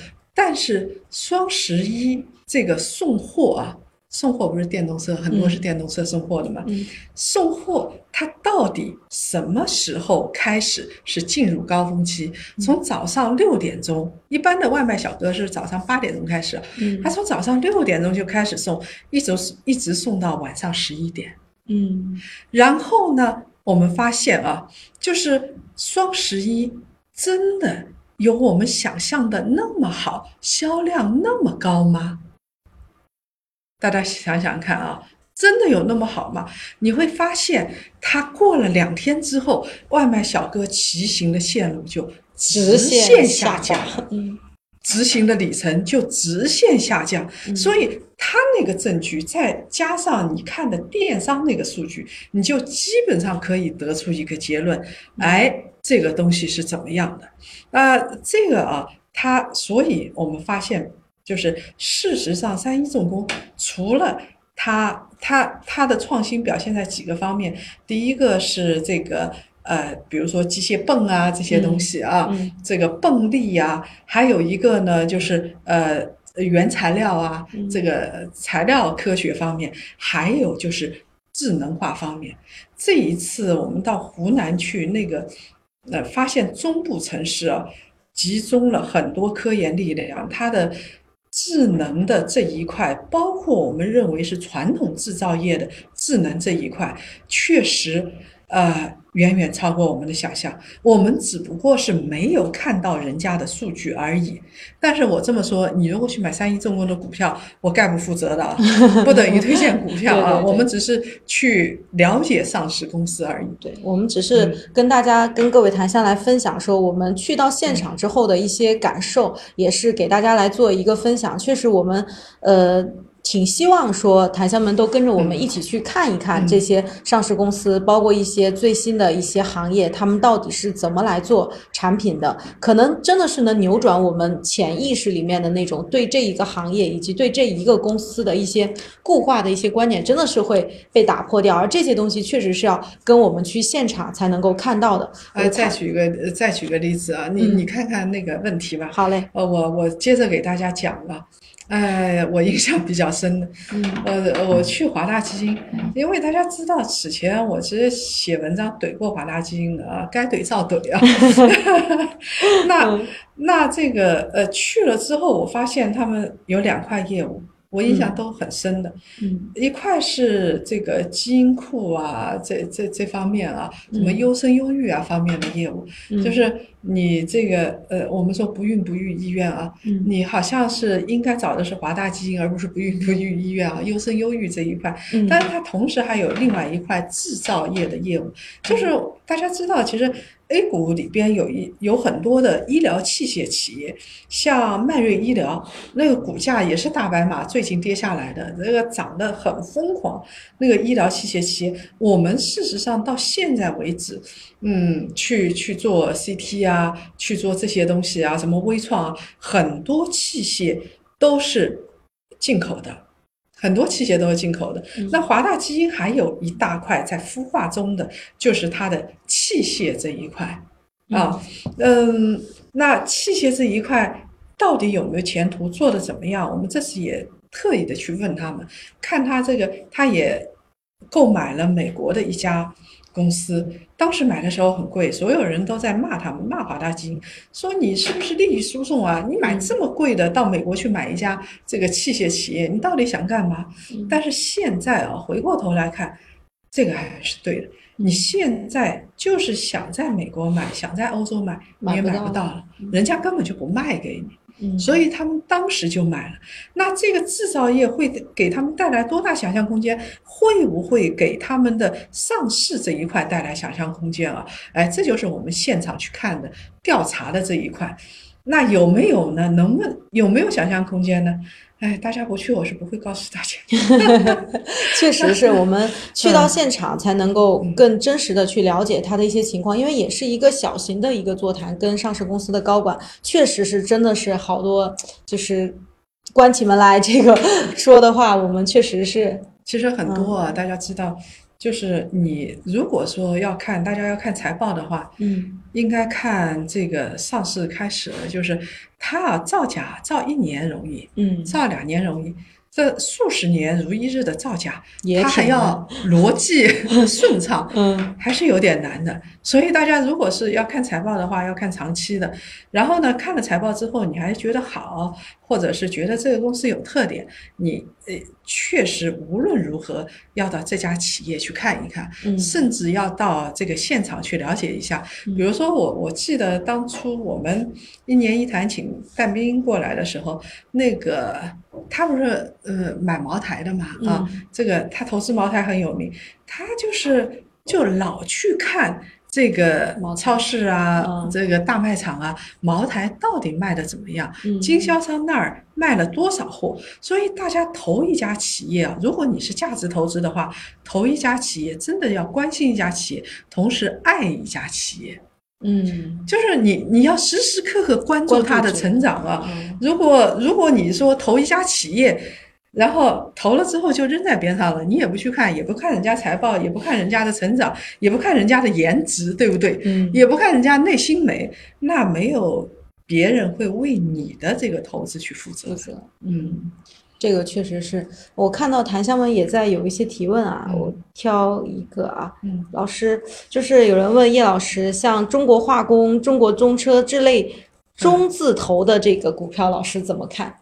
但是双十一这个送货啊，送货不是电动车，很多是电动车送货的嘛，
嗯。
送货它到底什么时候开始是进入高峰期？从早上六点钟，一般的外卖小哥是早上八点钟开始，
嗯。
他从早上六点钟就开始送，一直一直送到晚上十一点。
嗯。
然后呢，我们发现啊，就是双十一真的有我们想象的那么好，销量那么高吗？大家想想看啊，真的有那么好吗？你会发现，它过了两天之后，外卖小哥骑行的线路就直线下降，[LAUGHS]
嗯
执行的里程就直线下降，
嗯
所以他那个证据再加上你看的电商那个数据，你就基本上可以得出一个结论，哎，这个东西是怎么样的？那这个啊，它，所以我们发现，就是事实上，三一重工除了它它它的创新表现在几个方面，第一个是这个。呃，比如说机械泵啊这些东西啊，
嗯
这个泵力呀、还有一个呢就是呃原材料啊，
嗯
这个材料科学方面，还有就是智能化方面。这一次我们到湖南去，那个那发现中部城市啊，集中了很多科研力量，它的。智能的这一块，包括我们认为是传统制造业的智能这一块，确实，呃，远远超过我们的想象。我们只不过是没有看到人家的数据而已。但是我这么说，你如果去买三一重工的股票，我概不负责的啊，[LAUGHS] 不等于推荐股票啊。
对对对
我们只是去了解上市公司而已。
对，我们只是跟大家、跟各位谈下来分享说，我们去到现场之后的一些感受，也是给大家来做一个分享。确实，我们呃。挺希望说檀香们都跟着我们一起去看一看
嗯
这些上市公司，包括一些最新的一些行业，他们到底是怎么来做产品的，可能真的是能扭转我们潜意识里面的那种对这一个行业以及对这一个公司的一些固化的一些观点，真的是会被打破掉。而这些东西确实是要跟我们去现场才能够看到的。
呃，再举一个呃再举个例子啊，你
嗯
你看看那个问题吧。
好嘞，
呃，我我接着给大家讲了，哎，我印象比较深的，
嗯
呃，我去华大基因，因为大家知道此前我其实写文章怼过华大基因的啊，该怼照怼啊。[LAUGHS] 那
嗯
那这个呃去了之后，我发现他们有两块业务，我印象都很深的。
嗯。
一块是这个基因库啊，这这这方面啊，什么
嗯。
优生优育啊方面的业务，
嗯，
就是你这个呃，我们说不孕不育医院啊，
嗯。
你好像是应该找的是华大基因，而不是不孕不育医院啊，优生优育这一块。
嗯。
但是它同时还有另外一块制造业的业务，就是大家知道，其实 A 股里边有一有很多的医疗器械企业，像迈瑞医疗，那个股价也是大白马，最近跌下来的，这个涨得很疯狂。那个医疗器械企业，我们事实上到现在为止，嗯，去去做 CT 啊，去做这些东西啊，什么微创啊，很多器械都是进口的。很多器械都是进口的。
嗯
那华大基因还有一大块在孵化中的，就是它的器械这一块啊。嗯，那器械这一块到底有没有前途，做的怎么样？我们这次也特意的去问他们，看他这个，他也购买了美国的一家公司，当时买的时候很贵，所有人都在骂他们，骂华大基因，说你是不是利益输送啊？你买这么贵的到美国去买一家这个器械企业，你到底想干嘛？
嗯
但是现在啊，回过头来看，这个还是对的。你现在就是想在美国买，想在欧洲买，你也买不到了，人家根本就不卖给你。所以他们当时就买了。那这个制造业会给他们带来多大想象空间？会不会给他们的上市这一块带来想象空间啊？哎，这就是我们现场去看的调查的这一块。那有没有呢？能不有没有想象空间呢？哎，大家不去，我是不会告诉大家。[LAUGHS]
确实是我们去到现场才能够更真实的去了解他的一些情况，因为也是一个小型的一个座谈，跟上市公司的高管，确实是真的是好多，就是关起门来这个 [LAUGHS] 说的话，我们确实是，
其实很多啊，大家知道。就是你如果说要看，大家要看财报的话，
嗯，
应该看这个上市开始了，就是它啊造假造一年容易，
嗯，
造两年容易。这数十年如一日的造假，
它
还要逻辑 [LAUGHS] 顺畅，
嗯，
还是有点难的。所以大家如果是要看财报的话，要看长期的。然后呢，看了财报之后，你还觉得好，或者是觉得这个公司有特点，你呃确实无论如何要到这家企业去看一看，甚至要到这个现场去了解一下。比如说我我记得当初我们一年一谈请但斌过来的时候，那个。他不是呃买茅台的嘛啊，这个他投资茅台很有名，他就是就老去看这个超市啊，这个大卖场啊，茅台到底卖的怎么样，经销商那儿卖了多少货，所以大家投一家企业啊，如果你是价值投资的话，投一家企业真的要关心一家企业，同时爱一家企业。
嗯，
就是你，你要时时刻刻关注他的成长啊。如果如果你说投一家企业，然后投了之后就扔在边上了，你也不去看，也不看人家财报，也不看人家的成长，也不看人家的颜值，对不对？
嗯，
也不看人家内心美，那没有别人会为你的这个投资去负责。
负责，嗯。这个确实是我看到檀香们也在有一些提问啊，我挑一个啊，
嗯，
老师就是有人问叶老师，像中国化工、中国中车这类中字头的这个股票，老师怎么看？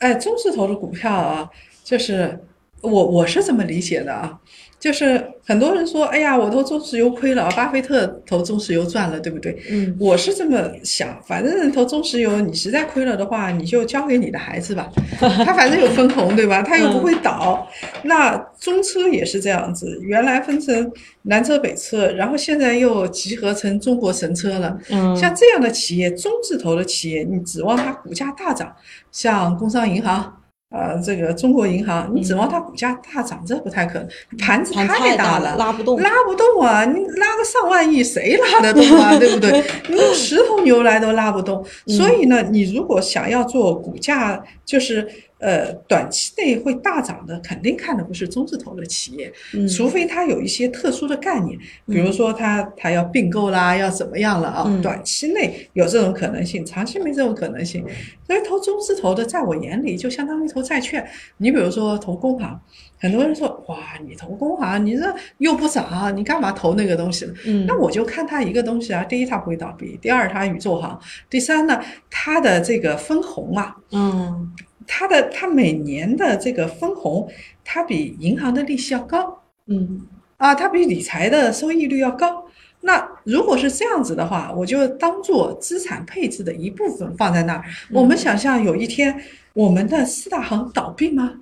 哎，中字头的股票啊，就是我我是这么理解的啊。就是很多人说，哎呀，我投中石油亏了，巴菲特投中石油赚了，对不对？
嗯，
我是这么想，反正投中石油，你实在亏了的话，你就交给你的孩子吧，[LAUGHS] 他反正有分红，对吧？他又不会倒。那中车也是这样子，原来分成南车北车，然后现在又集合成中国神车了。
嗯，
像这样的企业，中字头的企业，你指望它股价大涨，像工商银行。呃，这个中国银行，你指望它股价大涨，这不太可能，盘子太
大
了，
拉不动，
拉不动啊！你拉个上万亿，谁拉得动啊？对不对？[LAUGHS] 你用十头牛来都拉不动。所以呢，你如果想要做股价，就是。呃，短期内会大涨的，肯定看的不是中字头的企业，除非它有一些特殊的概念，比如说它它要并购啦，要怎么样了啊？短期内有这种可能性，长期没这种可能性。所以投中字头的，在我眼里就相当于投债券。你比如说投工行，很多人说哇，你投工行，你这又不涨，你干嘛投那个东西？
嗯，
那我就看它一个东西啊，第一它不会倒闭，第二它宇宙行，第三呢它的这个分红啊，
嗯。
它的它每年的这个分红，它比银行的利息要高，
嗯，
啊，它比理财的收益率要高。那如果是这样子的话，我就当做资产配置的一部分放在那儿。我们想象有一天我们的四大行倒闭吗？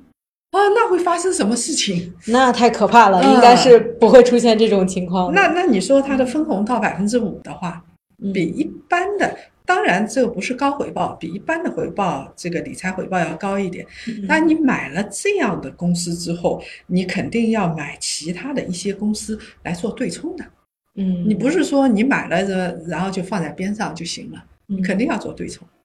啊，那会发生什么事情？
那太可怕了，应该是不会出现这种情况。
那那你说它的分红到百分之五的话，比一般的。当然，这个不是高回报，比一般的回报，这个理财回报要高一点。那你买了这样的公司之后，你肯定要买其他的一些公司来做对冲的。
嗯，
你不是说你买了这，然后就放在边上就行了，你肯定要做对冲。
嗯，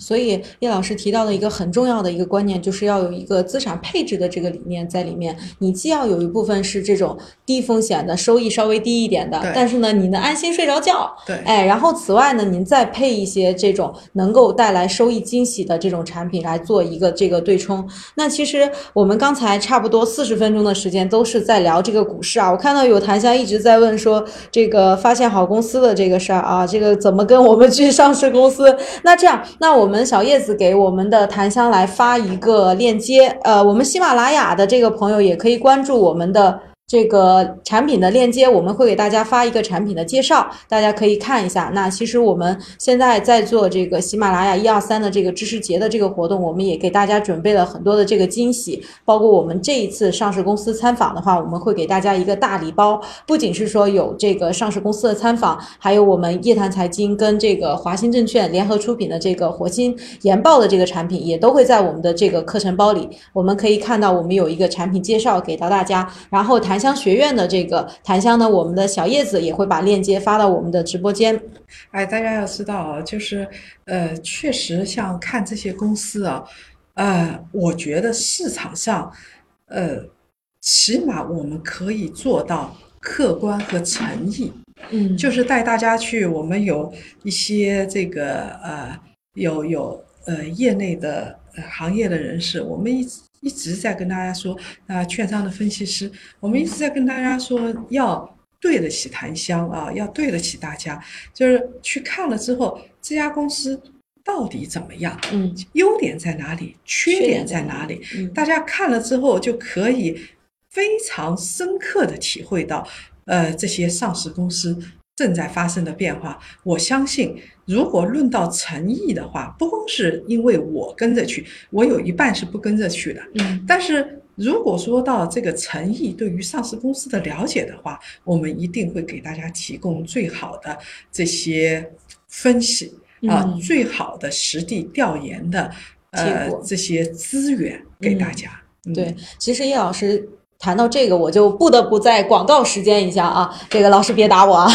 所以叶老师提到的一个很重要的一个观念，就是要有一个资产配置的这个理念在里面。你既要有一部分是这种低风险的，收益稍微低一点的，但是呢，你能安心睡着觉。
对，
哎，然后此外呢，您再配一些这种能够带来收益惊喜的这种产品来做一个这个对冲。那其实我们刚才差不多四十分钟的时间都是在聊这个股市啊。我看到有檀香一直在问说这个发现好公司的这个事儿啊，这个怎么跟我们去上市公司？那这样。那我们小叶子给我们的檀香来发一个链接，呃，我们喜马拉雅的这个朋友也可以关注我们的这个产品的链接，我们会给大家发一个产品的介绍，大家可以看一下。那其实我们现在在做这个喜马拉雅一二三的这个知识节的这个活动，我们也给大家准备了很多的这个惊喜，包括我们这一次上市公司参访的话，我们会给大家一个大礼包，不仅是说有这个上市公司的参访，还有我们叶檀财经跟这个华鑫证券联合出品的这个火星研报的这个产品，也都会在我们的这个课程包里。我们可以看到，我们有一个产品介绍给到大家，然后谈。香学院的这个檀香呢，我们的小叶子也会把链接发到我们的直播间。
哎，大家要知道啊，就是呃，确实像看这些公司啊，呃，我觉得市场上，呃，起码我们可以做到客观和诚意。
嗯，
就是带大家去，我们有一些这个呃，有有呃业内的行业的人士，我们一直。一直在跟大家说啊，券商的分析师，我们一直在跟大家说要对得起檀香啊，要对得起大家，就是去看了之后，这家公司到底怎么样？
嗯，
优点在哪里？缺点在哪里？大家看了之后就可以非常深刻的体会到，呃，这些上市公司。正在发生的变化，我相信，如果论到诚意的话，不光是因为我跟着去，我有一半是不跟着去的。
嗯，
但是如果说到这个诚意对于上市公司的了解的话，我们一定会给大家提供最好的这些分析啊，最好的实地调研的呃这些资源给大家。
对，其实叶老师。谈到这个，我就不得不在广告时间一下啊，这个老师别打我啊。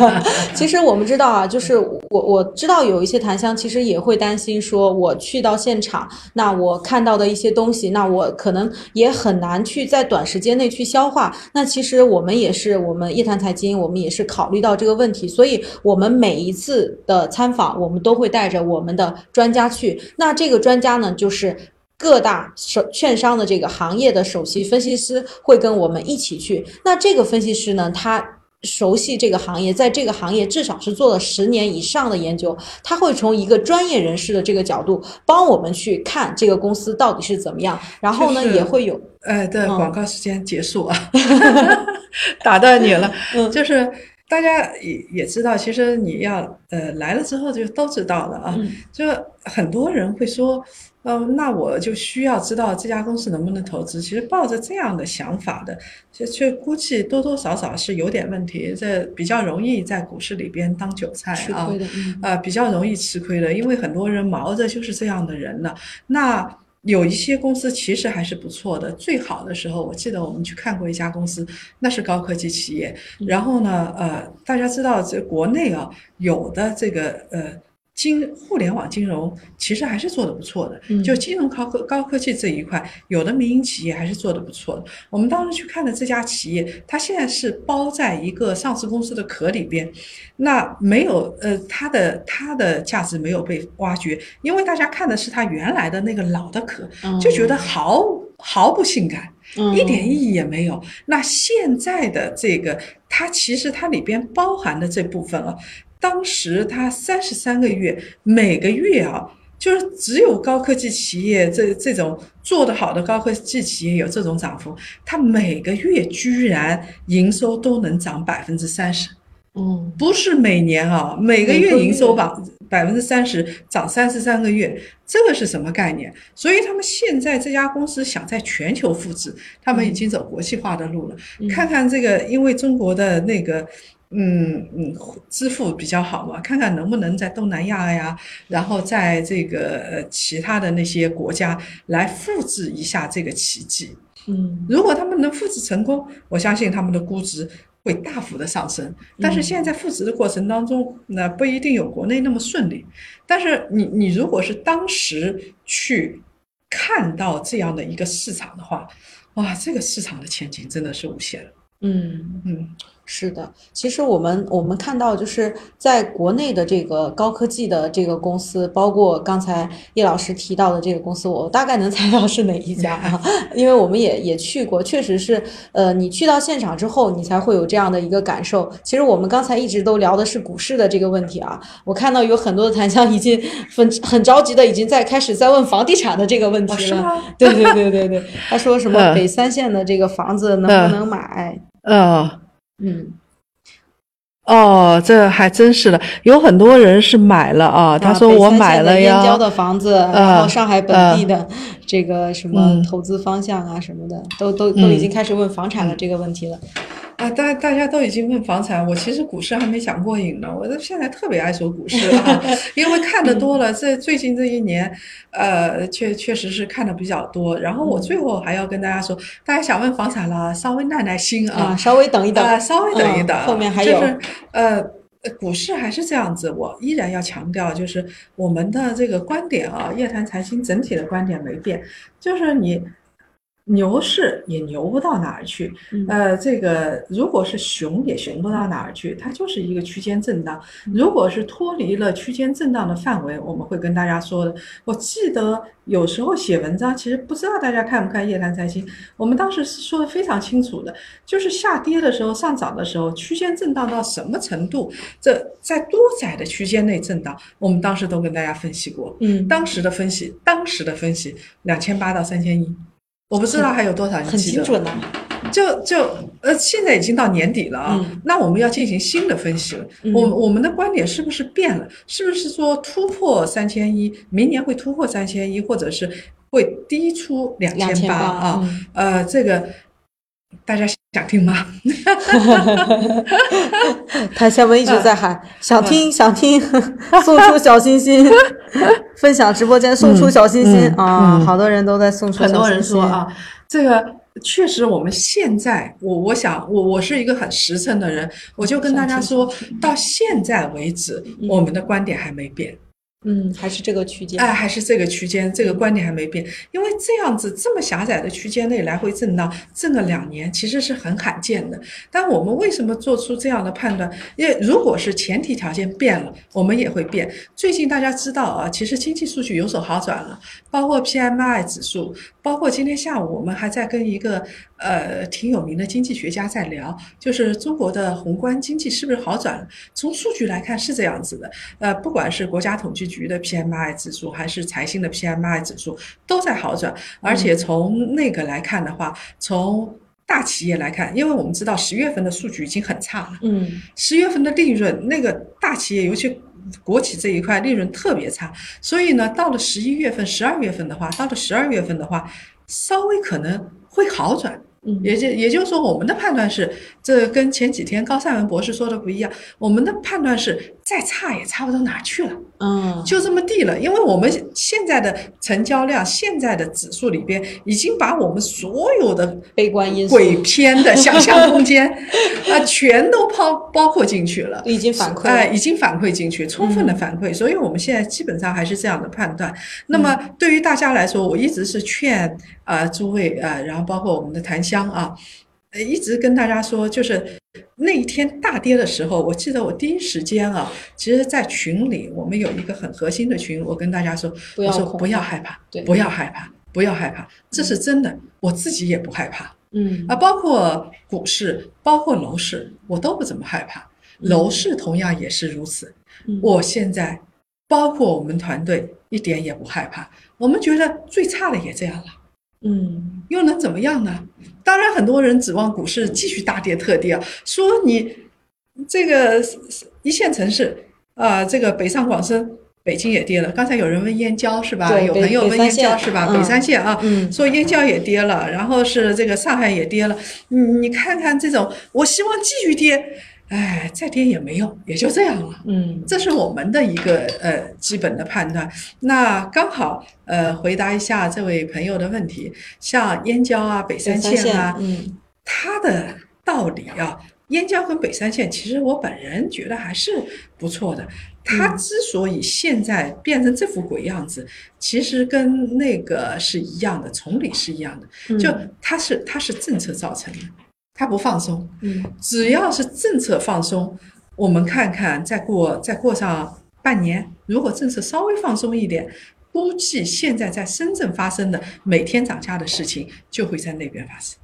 [LAUGHS] 其实我们知道啊，就是我我知道有一些檀香其实也会担心说，我去到现场，那我看到的一些东西，那我可能也很难去在短时间内去消化。那其实我们也是，我们叶檀财经，我们也是考虑到这个问题，所以我们每一次的参访，我们都会带着我们的专家去。那这个专家呢，就是。各大首券商的这个行业的首席分析师会跟我们一起去。那这个分析师呢，他熟悉这个行业，在这个行业至少是做了十年以上的研究。他会从一个专业人士的这个角度帮我们去看这个公司到底是怎么样。然后呢，也会有
呃，对广告时间结束啊，[LAUGHS] 打断你了。嗯就是大家也也知道，其实你要呃来了之后就都知道了啊。就很多人会说。嗯，那我就需要知道这家公司能不能投资。其实抱着这样的想法的，就却估计多多少少是有点问题。这比较容易在股市里边当韭菜啊，啊，比较容易吃亏的，因为很多人毛着就是这样的人了。那有一些公司其实还是不错的，最好的时候，我记得我们去看过一家公司，那是高科技企业。然后呢，呃，大家知道这国内啊，有的这个呃。金互联网金融其实还是做的不错的，就金融高科高科技这一块，有的民营企业还是做的不错的。我们当时去看的这家企业，它现在是包在一个上市公司的壳里边，那没有呃它的它的价值没有被挖掘，因为大家看的是它原来的那个老的壳，就觉得毫毫不性感，一点意义也没有。那现在的这个，它其实它里边包含的这部分啊。当时它三十三个月，每个月啊，就是只有高科技企业这这种做得好的高科技企业有这种涨幅，它每个月居然营收都能涨百分之三十，
嗯，
不是每年啊，每个月营收百百分之三十涨三十三个月，这个是什么概念？所以他们现在这家公司想在全球复制，他们已经走国际化的路了。看看这个，因为中国的那个。嗯嗯，支付比较好嘛，看看能不能在东南亚呀，然后在这个其他的那些国家来复制一下这个奇迹。
嗯，
如果他们能复制成功，我相信他们的估值会大幅的上升。但是现在复制的过程当中，那不一定有国内那么顺利。但是你你如果是当时去看到这样的一个市场的话，哇，这个市场的前景真的是无限。
嗯嗯。是的，其实我们我们看到，就是在国内的这个高科技的这个公司，包括刚才叶老师提到的这个公司，我大概能 [LAUGHS] 猜到是哪一家啊？[LAUGHS] 因为我们也也去过，确实是，呃，你去到现场之后，你才会有这样的一个感受。其实我们刚才一直都聊的是股市的这个问题啊，我看到有很多的檀香已经很很着急的，已经在开始在问房地产的这个问题了。对对对对对，他说什么北三线的这个房子能不能买？
嗯。
嗯，
哦，这还真是的，有很多人是买了啊。他说我买了
呀。燕郊的房子，然后上海本地的这个什么投资方向啊什么的，都都都已经开始问房产的这个问题了。
啊，大大家都已经问房产，我其实股市还没讲过瘾呢。我现在特别爱说股市啊，[LAUGHS] 因为看的多了。这最近这一年，呃，确确实是看的比较多。然后我最后还要跟大家说，大家想问房产了，稍微耐耐心啊，
稍微等一等，
啊，稍微等一等，
后面还有。
就是呃，股市还是这样子，我依然要强调，就是我们的这个观点啊，夜谈财经整体的观点没变，就是你。牛市也牛不到哪儿去，呃，这个如果是熊也熊不到哪儿去，它就是一个区间震荡。如果是脱离了区间震荡的范围，我们会跟大家说的。我记得有时候写文章，其实不知道大家看不看夜谈财经，我们当时是说的非常清楚的，就是下跌的时候、上涨的时候，区间震荡到什么程度，这在多窄的区间内震荡，我们当时都跟大家分析过。
嗯，
当时的分析，当时的分析，两千八到三千一。我不知道还有多少
很精准呢，
就就呃，现在已经到年底了啊，那我们要进行新的分析了。我我们的观点是不是变了？是不是说突破三千一，明年会突破三千一，或者是会低出两千八啊？呃，这个大家想听吗？
台下面一直在喊，想 [LAUGHS] 听想听，[LAUGHS] 送出小心心。[LAUGHS] 分享直播间送出小心心啊！好多人都在送出。
很多人说啊，这个确实，我们现在，我我想，我我是一个很实诚的人，我就跟大家说到现在为止，我们的观点还没变。
嗯，还是这个区间，
哎，还是这个区间，这个观点还没变。因为这样子这么狭窄的区间内来回震荡，震了两年，其实是很罕见的。但我们为什么做出这样的判断？因为如果是前提条件变了，我们也会变。最近大家知道啊，其实经济数据有所好转了，包括 PMI 指数，包括今天下午我们还在跟一个。呃，挺有名的经济学家在聊，就是中国的宏观经济是不是好转了？从数据来看是这样子的。呃，不管是国家统计局的 PMI 指数，还是财新的 PMI 指数，都在好转。而且从那个来看的话，从大企业来看，因为我们知道十月份的数据已经很差了。
嗯。
十月份的利润，那个大企业，尤其国企这一块利润特别差。所以呢，到了十一月份、十二月份的话，到了十二月份的话，稍微可能会好转。也就也就是说，我们的判断是，这跟前几天高赛文博士说的不一样。我们的判断是，再差也差不到哪去了，
嗯，
就这么地了。因为我们现在的成交量，现在的指数里边，已经把我们所有的
悲观因素、
鬼片的想象空间，[LAUGHS] 啊，全都抛包括进去了，
已经反馈，
哎，已经反馈进去，充分的反馈。所以我们现在基本上还是这样的判断。那么对于大家来说，我一直是劝啊诸位啊，然后包括我们的檀香。啊，呃，一直跟大家说，就是那一天大跌的时候，我记得我第一时间啊，其实，在群里我们有一个很核心的群，我跟大家说，我说不要害怕，不要害怕，不要害怕，这是真的，我自己也不害怕，
嗯，
啊，包括股市，包括楼市，我都不怎么害怕，楼市同样也是如此，我现在包括我们团队一点也不害怕，我们觉得最差的也这样了。
嗯，
又能怎么样呢？当然，很多人指望股市继续大跌特跌啊，说你这个一线城市啊，这个北上广深、北京也跌了。刚才有人问燕郊是吧？有朋友问燕郊是吧？北三线啊，说燕郊也跌了，然后是这个上海也跌了。你你看看这种，我希望继续跌。哎，再跌也没用，也就这样了。
嗯，
这是我们的一个呃基本的判断。那刚好呃回答一下这位朋友的问题，像燕郊啊、北三线啊，
嗯，
它的道理啊，燕郊跟北三线，其实我本人觉得还是不错的。它之所以现在变成这副鬼样子，其实跟那个是一样的，从理是一样的，就它是它是政策造成的。它不放松。
嗯
只要是政策放松，我们看看再过再过上半年，如果政策稍微放松一点，估计现在在深圳发生的每天涨价的事情就会在那边发生。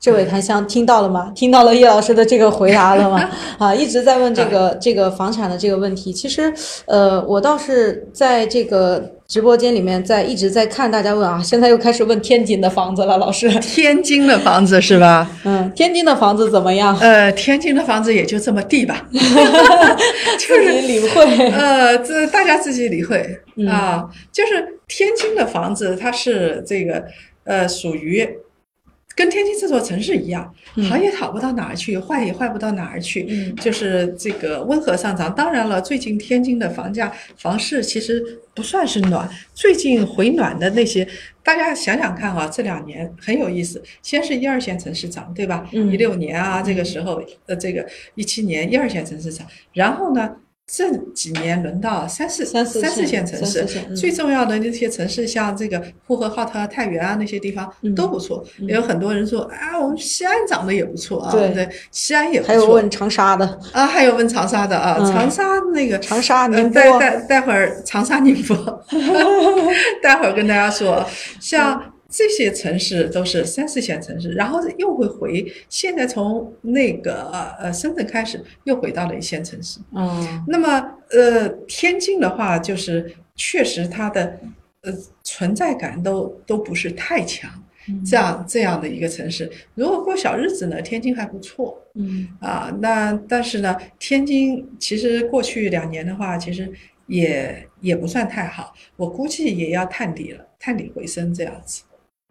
这位檀香听到了吗？听到了叶老师的这个回答了吗？[LAUGHS] 啊，一直在问这个这个房产的这个问题。其实，呃，我倒是在这个直播间里面在一直在看大家问啊，现在又开始问天津的房子了，老师。
天津的房子是吧？
嗯，天津的房子怎么样？
呃，天津的房子也就这么地吧，[LAUGHS]
就是理会。
呃，这大家自己理会
嗯
啊。就是天津的房子，它是这个呃属于跟天津这座城市一样，
嗯
好也好不到哪儿去，坏也坏不到哪儿去，
嗯
就是这个温和上涨。当然了，最近天津的房价房市其实不算是暖，最近回暖的那些，大家想想看啊，这两年很有意思。先是一二线城市涨，对吧？
嗯
一六年啊，这个时候，呃，这个一七年一二线城市涨，然后呢？这几年轮到三四
三四
三四
线
线城市最重要的那些城市，像这个呼和浩特啊、太原啊那些地方
嗯
都不错。也有很多人说啊，我们西安长得也不错啊，
对
对，西安也不错。
还有问长沙的，
啊，还有问长沙的啊，
嗯
长沙那个
长沙、
呃
宁波
待待待会儿长沙、宁波，[LAUGHS] 待会儿跟大家说，像这些城市都是三四线城市，然后又会回，现在从那个呃深圳开始又回到了一线城市。
嗯
那么呃，天津的话，就是确实它的呃存在感都都不是太强，这样这样的一个城市。如果过小日子呢，天津还不错。
嗯
啊，那但是呢，天津其实过去两年的话，其实也也不算太好，我估计也要探底了，探底回升这样子。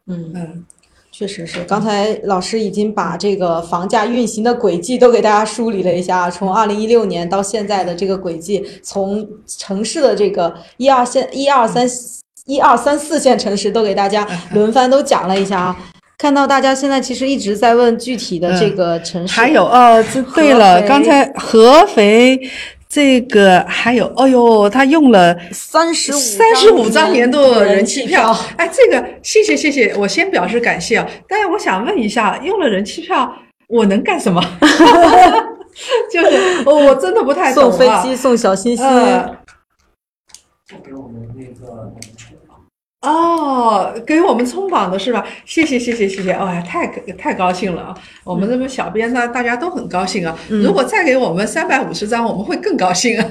嗯。
嗯，
确实是，刚才老师已经把这个房价运行的轨迹都给大家梳理了一下，从二零一六年到现在的这个轨迹，从城市的这个一二线、一二三、一二三四线城市都给大家轮番都讲了一下啊。看到大家现在其实一直在问具体的这个城市，
还有哦，这对了，刚才合肥这个还有，哎呦，他用了。
三十五
三十五张年度人
人
气票，哎，这个谢谢谢谢，我先表示感谢啊。但是我想问一下，用了人气票，我能干什么？[LAUGHS] 就是我我真的不太懂
送飞
啊。
机、送小心心，
呃，
给我们那个
哦，给我们冲榜的是吧？谢谢谢谢谢谢，哇、太太高兴了啊！我们这边小编呢，大家都很高兴啊。如果再给我们三百五十张，我们会更高兴啊。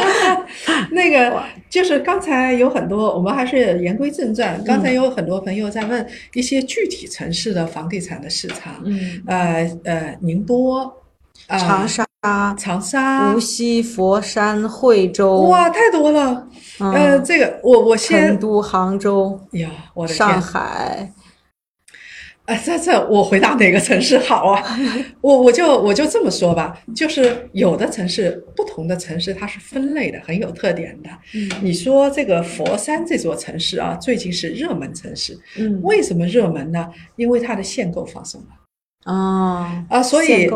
[LAUGHS] 那个就是刚才有很多，我们还是言归正传。刚才有很多朋友在问一些具体城市的房地产的市场，
嗯，
呃呃，宁波、呃、
长沙、
长沙。
无，锡、佛山、惠州，
哇，太多了。
嗯。
呃，这个我我
成
先，
都、杭州、
呀，我的天，
上海，
哎，这这我回答哪个城市好啊？[LAUGHS] 我我就我就这么说吧，就是有的城市，不同的城市它是分类的，很有特点的。
嗯。
你说这个佛山这座城市啊，最近是热门城市，
嗯。
为什么热门呢？因为它的限购放松了
啊
啊，所以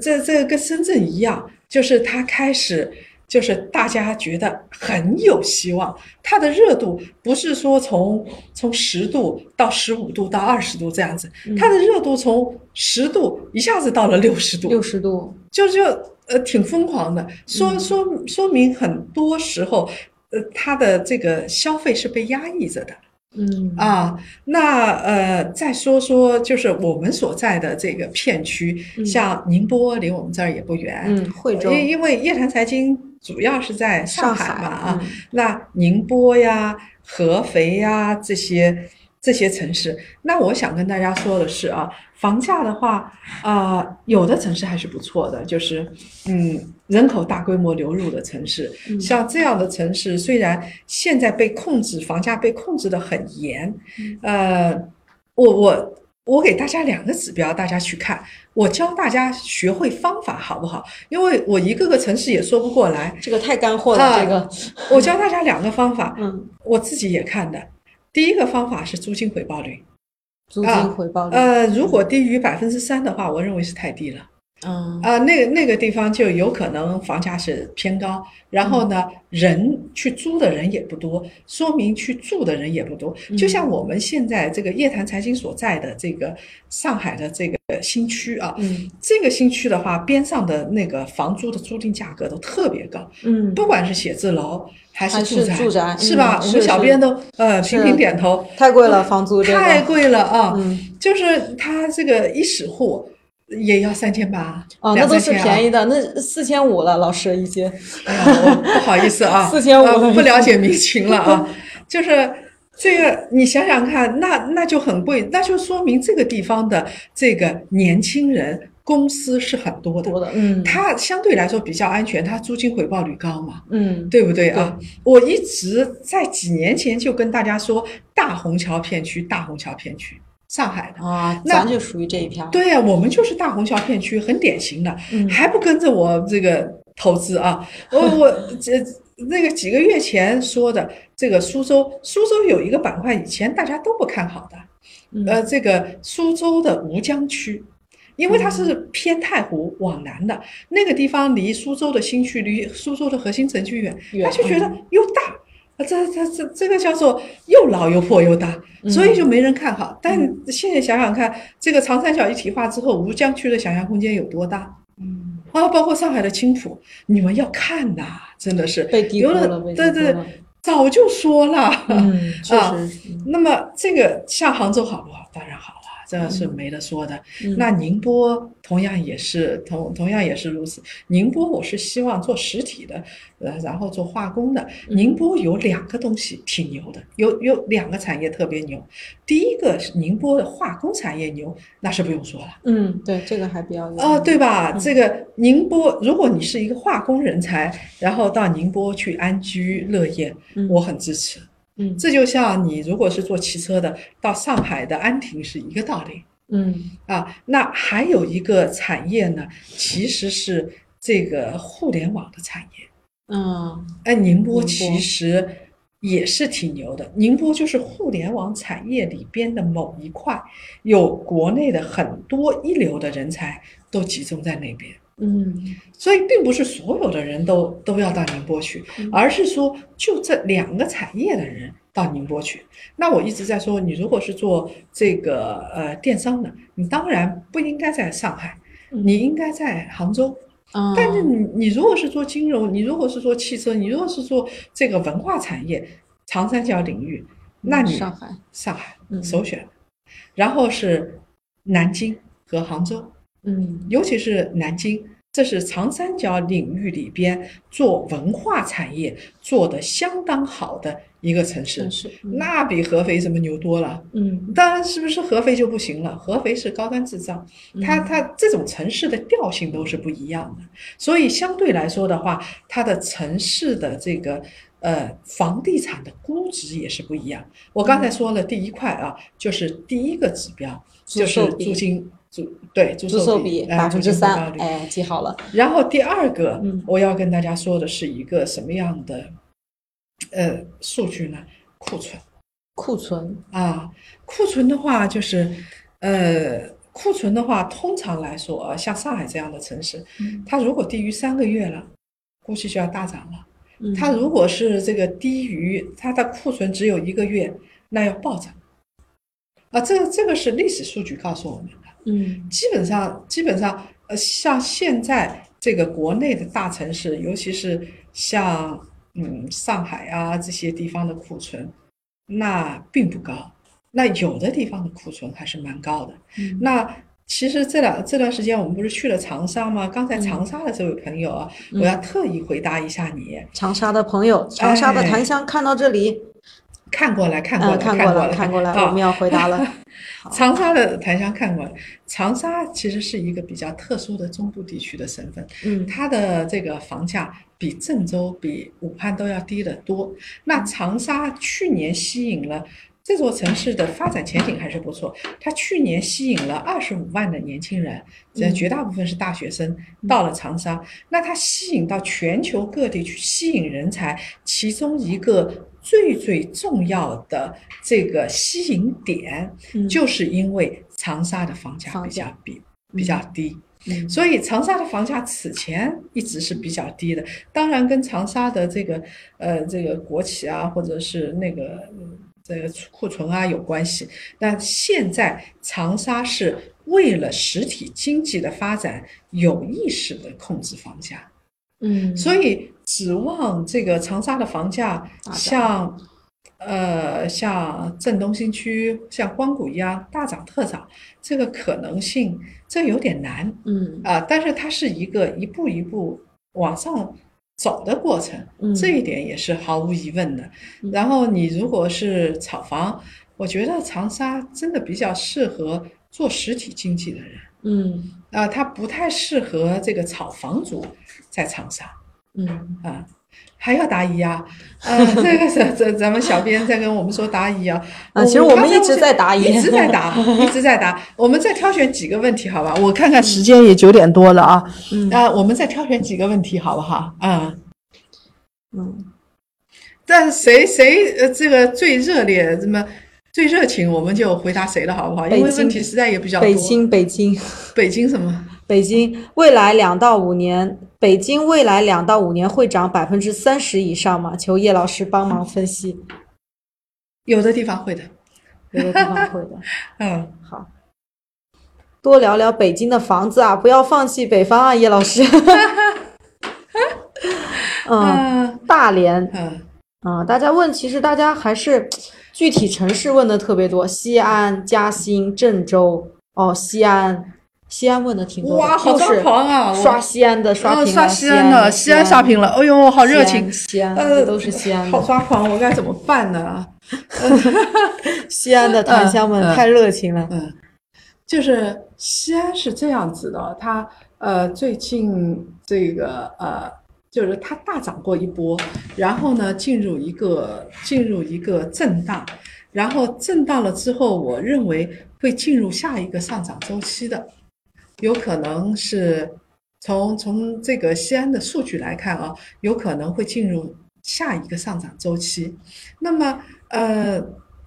这这个跟深圳一样，就是它开始。就是大家觉得很有希望，它的热度不是说从从十度到十五度到二十度这样子，它的热度从十度一下子到了六十度，
六十度，
就就呃挺疯狂的，说说说明很多时候，呃，它的这个消费是被压抑着的
嗯
啊。那呃，再说说就是我们所在的这个片区，像宁波离我们这儿也不远，
嗯，惠州、
因因为叶檀财经主要是在上海嘛啊，
嗯
那宁波呀、合肥呀这些这些城市，那我想跟大家说的是啊，房价的话，啊、有的城市还是不错的，就是嗯，人口大规模流入的城市，
嗯
像这样的城市，虽然现在被控制，房价被控制的很严，
嗯
呃，我我。我给大家两个指标，大家去看。我教大家学会方法，好不好？因为我一个个城市也说不过来，
这个太干货了，
啊
这个，[LAUGHS]
我教大家两个方法，[LAUGHS]
嗯，
我自己也看的。第一个方法是租金回报率，
租金回报率，
呃，如果低于百分之三的话，我认为是太低了。
嗯
啊、那个那个地方就有可能房价是偏高，然后呢，人去租的人也不多，说明去住的人也不多。就像我们现在这个夜谈财经所在的这个上海的这个新区啊，
嗯
这个新区的话，边上的那个房租的租赁价格都特别高，
嗯，
不管是写字楼还
还
是住宅，
是住宅
是吧？我们小编都呃频频点头，
太贵了，房租这个
太贵了啊！
嗯
就是他这个一室户也要三千八，
哦，那
两
都是便宜的，那四千五了，老师一间。
哎呀，我不好意思啊，[LAUGHS]
4500
呃不了解民情了啊。就是这个，你想想看，那那就很贵，那就说明这个地方的这个年轻人公司是很多的，
多的，嗯，
它相对来说比较安全，它租金回报率高嘛。
嗯
对不对啊？我一直在几年前就跟大家说，大虹桥片区，大虹桥片区，上海的。
啊，
那
咱就属于这一片儿。
对呀、我们就是大虹桥片区，很典型的，
嗯
还不跟着我这个投资啊？我我这那个几个月前说的这个苏州，苏州有一个板块，以前大家都不看好的，
嗯
呃，这个苏州的吴江区。因为它是偏太湖往南的那个地方，离苏州的新区、离苏州的核心城区远，
远
他就觉得
嗯
又大，啊，这这这这个叫做又老又破又大，所以就没人看好。但现在想想看，这个长三角一体化之后，吴江区的想象空间有多大
嗯，
啊？包括上海的青浦，你们要看呐，真的是
被低估
有
了，
对对。，早就说了。
嗯，确
啊
实。
那么这个像杭州好不好？当然好了，这是没得说的。
嗯
那宁波同样也是同同样也是如此。宁波我是希望做实体的，呃，然后做化工的。
嗯
宁波有两个东西挺牛的，有有两个产业特别牛。第一个是宁波的化工产业牛，那是不用说了。
嗯，对，这个还比较有
啊，对吧？
嗯
这个宁波，如果你是一个化工人才，然后到宁波去安居乐业，
嗯
我很支持。
嗯
这就像你如果是做汽车的，到上海的安亭是一个道理
嗯
啊。那还有一个产业呢，其实是这个互联网的产业。
嗯
哎，宁
波
其实也是挺牛的。宁波就是互联网产业里边的某一块，有国内的很多一流的人才都集中在那边。
嗯。
所以并不是所有的人都都要到宁波去，
嗯。
而是说就这两个产业的人到宁波去。那我一直在说，你如果是做这个呃电商的，你当然不应该在上海，
嗯。
你应该在杭州。
啊，
但是你你如果是做金融，你如果是做汽车，你如果是做这个文化产业，长三角领域，那你
上海，
上海
嗯。
首选，然后是南京和杭州。
嗯
尤其是南京，这是长三角领域里边做文化产业做得相当好的一个城市那比合肥怎么牛多了？
嗯
当然，是不是合肥就不行了？合肥是高端制造，它它这种城市的调性都是不一样的，所以相对来说的话，它的城市的这个呃房地产的估值也是不一样。我刚才说了第一块啊，就是第一个指标就是
租
金租对租
租售
售哎
比百分之三，
率
哎，记好了，
然后第二个
嗯，
我要跟大家说的是一个什么样的呃数据呢？库存
库存，
啊，库存的话就是呃，库存的话，通常来说啊，像上海这样的城市，
嗯
它如果低于三个月了，估计就要大涨了。
嗯
它如果是这个低于它的库存只有一个月，那要暴涨。啊，这个这个是历史数据告诉我们的。
嗯
基本上，基本上，呃，像现在这个国内的大城市，尤其是像嗯上海啊这些地方的库存，那并不高。那有的地方的库存还是蛮高的。
嗯
那其实这两这段时间我们不是去了长沙吗？刚才
嗯
长沙的这位朋友啊，
嗯
我要特意回答一下你，
长沙的朋友，长沙的
哎
檀香看到这里，
看过来，看过来，
嗯，看
过
过来，看过来，
啊
我们要回答了。好
长沙的檀香看过来，长沙其实是一个比较特殊的中部地区的省份，
嗯
它的这个房价比郑州、比武汉都要低得多。那长沙去年吸引了这座城市的发展前景还是不错，它去年吸引了二十五万的年轻人，这
嗯
绝大部分是大学生到了长沙。那它吸引到全球各地去吸引人才，其中一个最最重要的这个吸引点，
嗯
就是因为长沙的房价比较比比较低。
嗯
所以长沙的房价此前一直是比较低的，当然跟长沙的这个呃这个国企啊，或者是那个嗯这个库存啊有关系。但现在长沙是为了实体经济的发展，有意识的控制房价。
嗯，
所以指望这个长沙的房价像呃像镇东新区、像光谷一样大涨特涨，这个可能性这有点难
嗯
啊、但是它是一个一步一步往上走的过程，
嗯
这一点也是毫无疑问的
嗯。
然后你如果是炒房，我觉得长沙真的比较适合做实体经济的人。
嗯
啊，它不太适合这个炒房族在长沙
嗯
啊。还要答疑啊？呃，这个是这咱们小编在跟我们说答疑啊。
啊，其实我们一直在答疑，
一直在答，一直在答。我们再挑选几个问题，好吧？我看看时间也九点多了啊。
嗯
啊，我们再挑选几个问题，好不好？啊、
嗯
但谁谁呃这个最热烈，这么最热情，我们就回答谁了，好不好？因为问题实在也比较多。
北京北京
北京什么？
北京未来两到五年，北京未来两到五年会涨百分之三十以上吗？求叶老师帮忙分析。
有的地方会的。
有的地方会的。[LAUGHS]
嗯。
好，多聊聊北京的房子啊，不要放弃北方啊，叶老师。[LAUGHS] 嗯，
啊
大连
嗯，
啊、大家问，其实大家还是具体城市问的特别多，西安、嘉兴、郑州。哦，西安，西安问的挺多的，
哇，好抓
又是
狂啊！
刷西安的刷屏了，
西安
安
的，西安刷屏了，哎呦，好热情，
西安，
呃
都是西安
好
的，
抓狂，我该怎么办呢？[LAUGHS] [LAUGHS]
西安的檀香们太热情了。
嗯，就是西安是这样子的，它呃最近这个呃。就是它大涨过一波，然后呢进入一个进入一个震荡，然后震荡了之后，我认为会进入下一个上涨周期的，有可能是从从这个西安的数据来看啊，有可能会进入下一个上涨周期。那么呃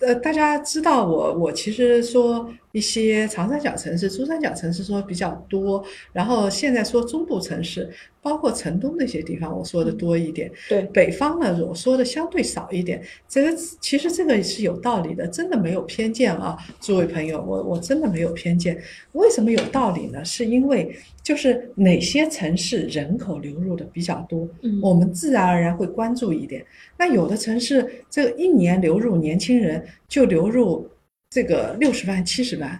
呃，大家知道我我其实说一些长三角城市、珠三角城市说比较多，然后现在说中部城市，包括城东那些地方，我说的多一点。
对，
北方呢，我说的相对少一点。这个其实这个是有道理的，真的没有偏见啊，诸位朋友，我我真的没有偏见。为什么有道理呢？是因为就是哪些城市人口流入的比较多，
嗯
我们自然而然会关注一点。那有的城市这个一年流入年轻人就流入这个六十万、七十万，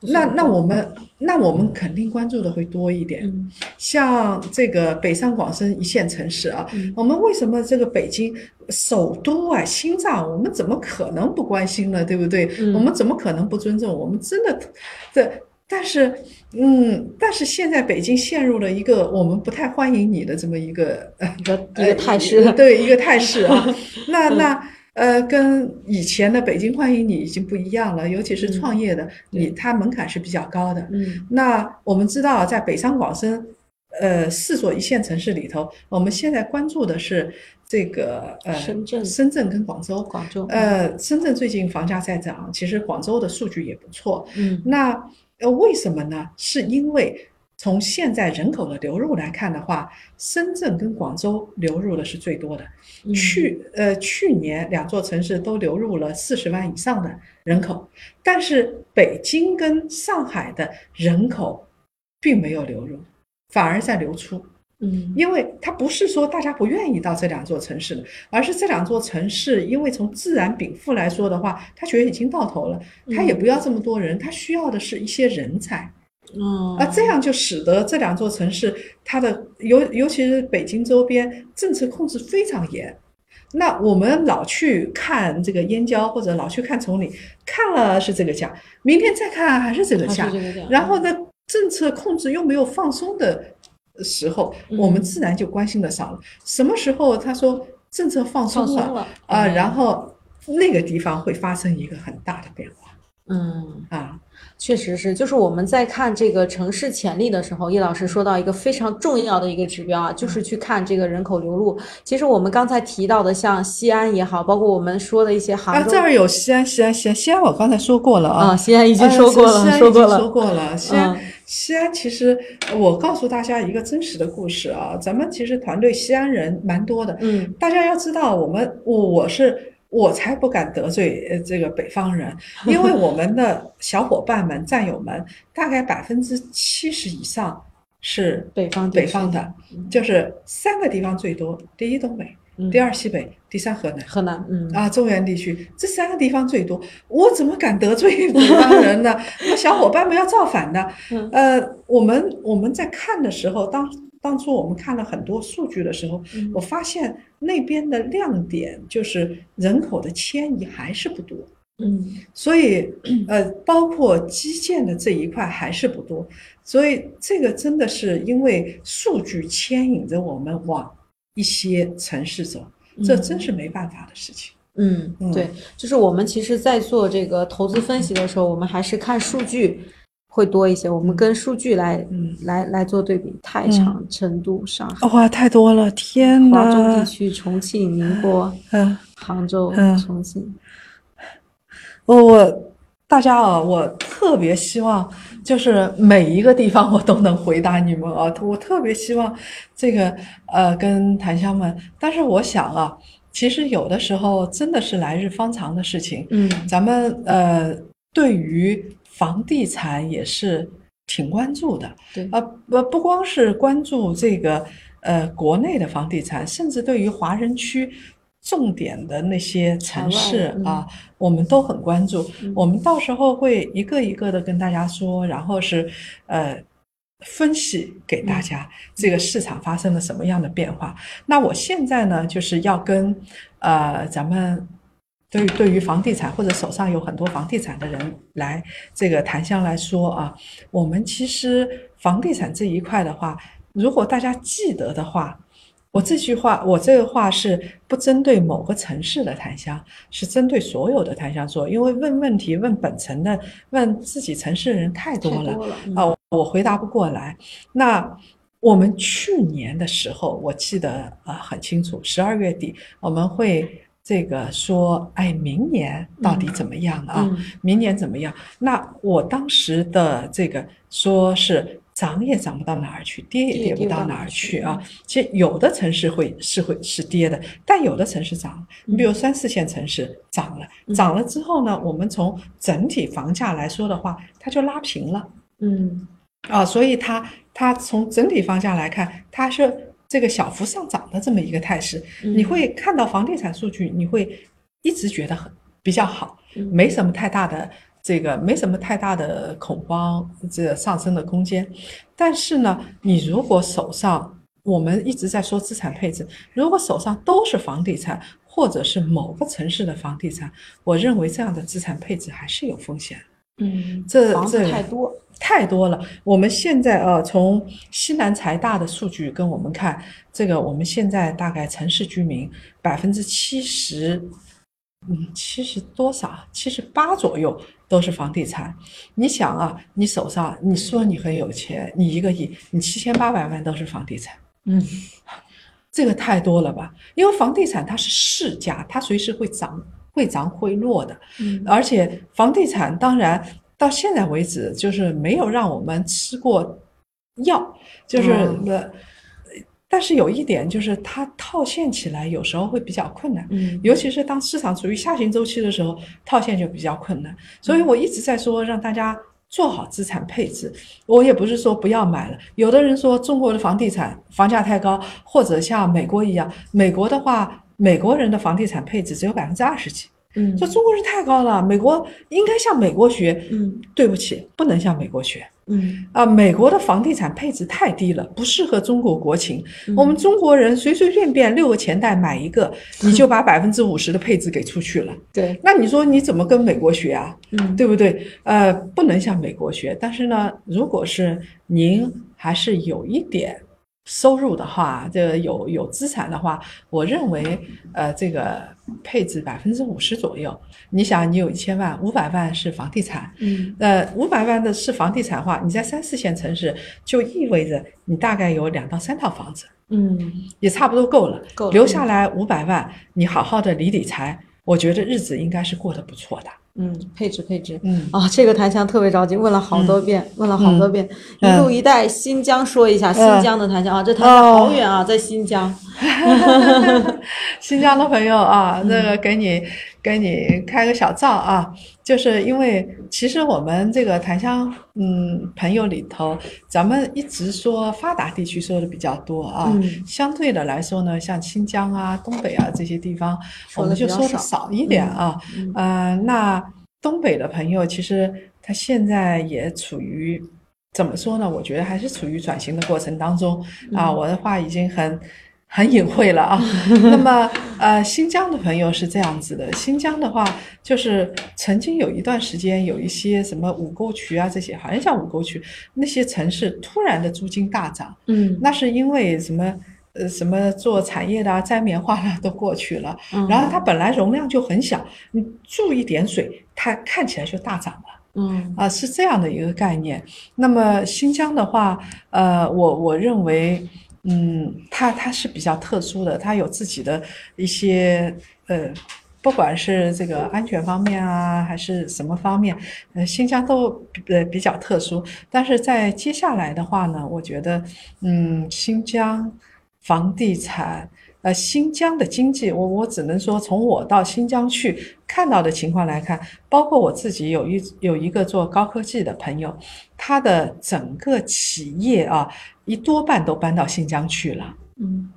那那我们那我们肯定关注的会多一点。
嗯
像这个北上广深一线城市啊，
嗯
我们为什么这个北京首都啊、心脏，我们怎么可能不关心呢？对不对？
嗯
我们怎么可能不尊重？我们真的，这但是，嗯，但是现在北京陷入了一个我们不太欢迎你的这么一个呃
一个一个态势
呃对一个态势啊。[LAUGHS] 那那呃，跟以前的北京欢迎你已经不一样了，尤其是创业的，你它门槛是比较高的。
嗯
那我们知道，在北上广深，呃，四座一线城市里头，我们现在关注的是这个呃，
深圳
深圳跟广州。
广州，
呃，深圳最近房价在涨，其实广州的数据也不错。
嗯
那呃，为什么呢？是因为从现在人口的流入来看的话，深圳跟广州流入的是最多的。
嗯
去呃去年两座城市都流入了四十万以上的人口，但是北京跟上海的人口并没有流入，反而在流出。
嗯
因为它不是说大家不愿意到这两座城市了，而是这两座城市，因为从自然禀赋来说的话，它觉得已经到头了，它也不要这么多人，它需要的是一些人才。
嗯
啊，这样就使得这两座城市，它的尤尤其是北京周边政策控制非常严。那我们老去看这个燕郊或者老去看崇礼，看了是这个价，明天再看还是这个价然后呢，政策控制又没有放松的时候，我们
嗯
自然就关心的少了。什么时候他说政策放松了啊，
嗯
然后那个地方会发生一个很大的变化
嗯。
啊。
确实是，就是我们在看这个城市潜力的时候，叶老师说到一个非常重要的一个指标啊，就是去看这个人口流入。其实我们刚才提到的，像西安也好，包括我们说的一些
啊，
杭州
这儿有西安，西安，西安，西安，我刚才说过了啊。
啊，西安已经
呃
说过了，说过了，
说过了。西安，
嗯
西安其实我告诉大家一个真实的故事啊，咱们其实团队西安人蛮多的，
嗯
大家要知道，我们我我是我才不敢得罪呃这个北方人，因为我们的小伙伴们、战友们，大概百分之七十以上是
北方
北方的，就是三个地方最多：第一东北，
嗯
第二西北，第三河南。
河南，嗯
啊，中原地区这三个地方最多，我怎么敢得罪北方人呢？[LAUGHS] 那小伙伴们要造反的。
嗯
呃，我们我们在看的时候，当当初我们看了很多数据的时候，
嗯。
我发现那边的亮点就是人口的迁移还是不多，
嗯。
所以呃，包括基建的这一块还是不多，所以这个真的是因为数据牵引着我们往一些城市走，这真是没办法的事情。
嗯，
嗯。
对，就是我们其实，在做这个投资分析的时候，我们还是看数据会多一些。我们跟数据来
嗯
来来做对比，太长、成都、上海、
哇，太多了，天
华中地区、重庆、宁波、
嗯，
杭州、
嗯。
重庆。
我我大家啊，我特别希望就是每一个地方我都能回答你们啊，[LAUGHS] 我特别希望这个呃跟檀香们，但是我想啊，其实有的时候真的是来日方长的事情，
嗯。
咱们呃对于房地产也是挺关注的，
对
呃不不光是关注这个呃国内的房地产，甚至对于华人区重点的那些城市啊，我们都很关注。
嗯
我们到时候会一个一个的跟大家说，然后是呃。分析给大家这个市场发生了什么样的变化。那我现在呢，就是要跟呃咱们对于对于房地产或者手上有很多房地产的人来这个檀香来说啊，我们其实房地产这一块的话，如果大家记得的话。我这句话，我这个话是不针对某个城市的檀香，是针对所有的檀香说，因为问问题问本城的、问自己城市的人太多了啊，我回答不过来。那我们去年的时候，我记得呃很清楚，十二月底我们会这个说，哎，明年到底怎么样啊？
嗯
明年怎么样？那我当时的这个说是涨也涨不到哪儿去，跌也
跌
跌不
到哪
儿
儿去
啊。其实有的城市会是会是跌的，但有的城市涨了。你比如三四线城市涨了，
嗯
涨了之后呢，我们从整体房价来说的话，它就拉平了。
嗯
啊，所以它它从整体方向来看，它是这个小幅上涨的这么一个态势。你
嗯
会看到房地产数据，你会一直觉得很比较好，
嗯
没什么太大的这个没什么太大的恐慌，这上升的空间。但是呢，你如果手上我们一直在说资产配置，如果手上都是房地产或者是某个城市的房地产，我认为这样的资产配置还是有风险的。
嗯，
这
房子
这
太多，
太多了。我们现在呃，从西南财大的数据跟我们看，这个我们现在大概城市居民百分之七十，嗯，七十多少？七十八左右都是房地产。你想啊，你手上你说你很有钱，你一个亿，你七千八百万都是房地产。
嗯
这个太多了吧？因为房地产它是市价，它随时会涨、会涨会落的。
嗯
而且房地产当然到现在为止就是没有让我们吃过药，就是但是有一点就是它套现起来有时候会比较困难。
嗯
尤其是当市场处于下行周期的时候，套现就比较困难。所以我一直在说让大家做好资产配置。我也不是说不要买了，有的人说中国的房地产房价太高，或者像美国一样，美国的话，美国人的房地产配置只有百分之二十几，
嗯
说中国人太高了，美国应该向美国学。
嗯
对不起，不能向美国学。
嗯
啊，美国的房地产配置太低了，不适合中国国情。
嗯
我们中国人随随便便六个钱袋买一个，[LAUGHS] 你就把百分之五十的配置给出去了。
对，
那你说你怎么跟美国学啊？
嗯
对不对？呃，不能向美国学。但是呢，如果是您还是有一点收入的话，这有有资产的话，我认为呃，这个配置百分之五十左右。你想，你有一千万，五百万是房地产，
嗯
呃，五百万的是房地产的话，你在三四线城市就意味着你大概有两到三套房子，
嗯
也差不多够了。
够了
留下来五百万，你好好的理理财，我觉得日子应该是过得不错的。
嗯，配置配置。
嗯，
啊，这个檀香特别着急，问了好多遍，问了好多遍。
嗯
一路一带新疆说一下，新疆的檀香啊，这檀香好远啊，在新疆。[LAUGHS]
新疆的朋友啊，这个给你给你开个小灶啊，就是因为其实我们这个檀香嗯朋友里头，咱们一直说发达地区说的比较多啊，
嗯
相对的来说呢，像新疆啊、东北啊这些地方，我们就说的
少
少一点啊。
嗯
呃，那东北的朋友其实他现在也处于怎么说呢？我觉得还是处于转型的过程当中啊。我的话已经很很隐晦了啊。[LAUGHS] 那么呃，新疆的朋友是这样子的，新疆的话就是曾经有一段时间有一些什么五沟渠啊这些，好像叫五沟渠那些城市突然的租金大涨，
嗯
那是因为什么？呃，什么做产业的啊、摘棉花的都过去了，
嗯
然后它本来容量就很小，你注一点水，它看起来就大涨了
嗯
啊，是这样的一个概念。那么新疆的话，呃，我我认为，嗯，它它是比较特殊的，它有自己的一些呃。不管是这个安全方面啊，还是什么方面，呃，新疆都呃比较特殊。但是在接下来的话呢，我觉得，嗯，新疆房地产，呃，新疆的经济，我我只能说，从我到新疆去看到的情况来看，包括我自己有一有一个做高科技的朋友，他的整个企业啊，一多半都搬到新疆去了。
嗯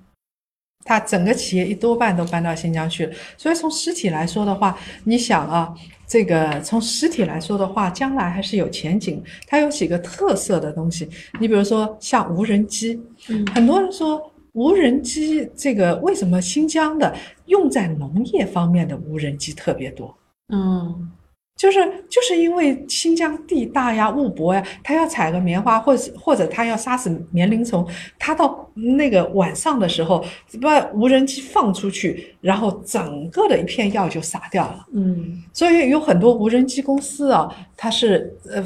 他整个企业一多半都搬到新疆去了，所以从实体来说的话，你想啊，这个从实体来说的话，将来还是有前景。它有几个特色的东西，你比如说像无人机，
嗯
很多人说无人机这个为什么新疆的用在农业方面的无人机特别多？
嗯
就是就是因为新疆地大呀、物博呀，他要采个棉花，或者或者他要杀死棉铃虫，他到那个晚上的时候，把无人机放出去，然后整个的一片药就撒掉了。
嗯
所以有很多无人机公司啊，它是呃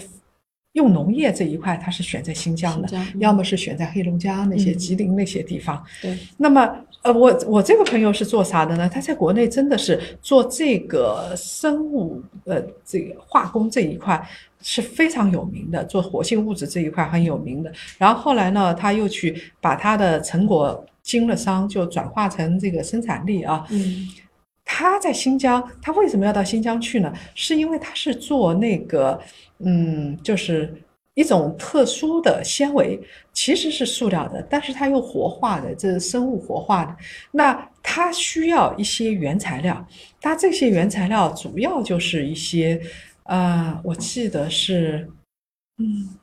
用农业这一块，它是选在新疆的，
疆嗯
要么是选在黑龙江那些
嗯
吉林那些地方。
对，
那么，呃，我我这个朋友是做啥的呢？他在国内真的是做这个生物，呃，这个化工这一块是非常有名的，做活性物质这一块很有名的。然后后来呢，他又去把他的成果经了商，就转化成这个生产力啊。
嗯
他在新疆，他为什么要到新疆去呢？是因为他是做那个，嗯，就是一种特殊的纤维，其实是塑料的，但是它又活化的，这是生物活化的。那它需要一些原材料，它这些原材料主要就是一些，呃，我记得是，嗯。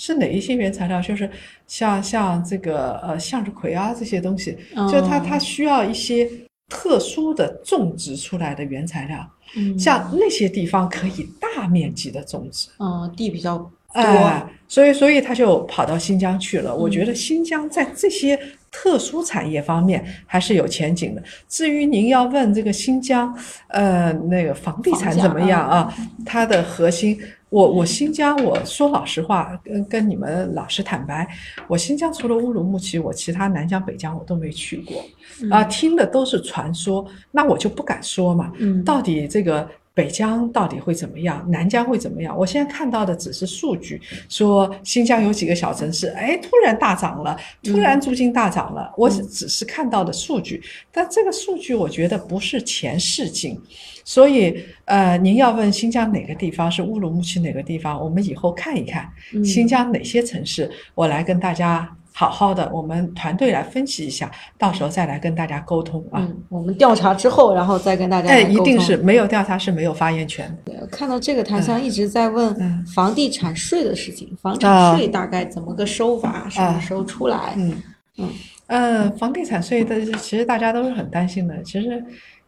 是哪一些原材料？就是像像这个呃向日葵啊这些东西，就它它
哦
需要一些特殊的种植出来的原材料，
嗯
像那些地方可以大面积的种植，
嗯地比较多。
哎，所以所以他就跑到新疆去了。我觉
嗯
得新疆在这些特殊产业方面还是有前景的。至于您要问这个新疆，呃，那个房地产怎么样啊？它的核心，我我新疆，我说老实话，跟跟你们老实坦白，我新疆除了乌鲁木齐，我其他南疆、北疆我都没去过，啊，听的都是传说，那我就不敢说嘛。
嗯
到底这个北疆到底会怎么样，南疆会怎么样？我现在看到的只是数据，说新疆有几个小城市，哎，突然大涨了，突然租金大涨了，我只只是看到的数据，但这个数据我觉得不是前视镜，所以呃，您要问新疆哪个地方是乌鲁木齐哪个地方，我们以后看一看
嗯
新疆哪些城市，我来跟大家。好好的，我们团队来分析一下，到时候再来跟大家沟通啊。
嗯，我们调查之后，然后再跟大家
哎，一定是没有调查是没有发言权
看到这个檀香一直在问
嗯
房地产税的事情，房
啊
产税大概怎么个收法，什么时候出来？
嗯。
嗯。
呃，房地产税的其实大家都是很担心的，其实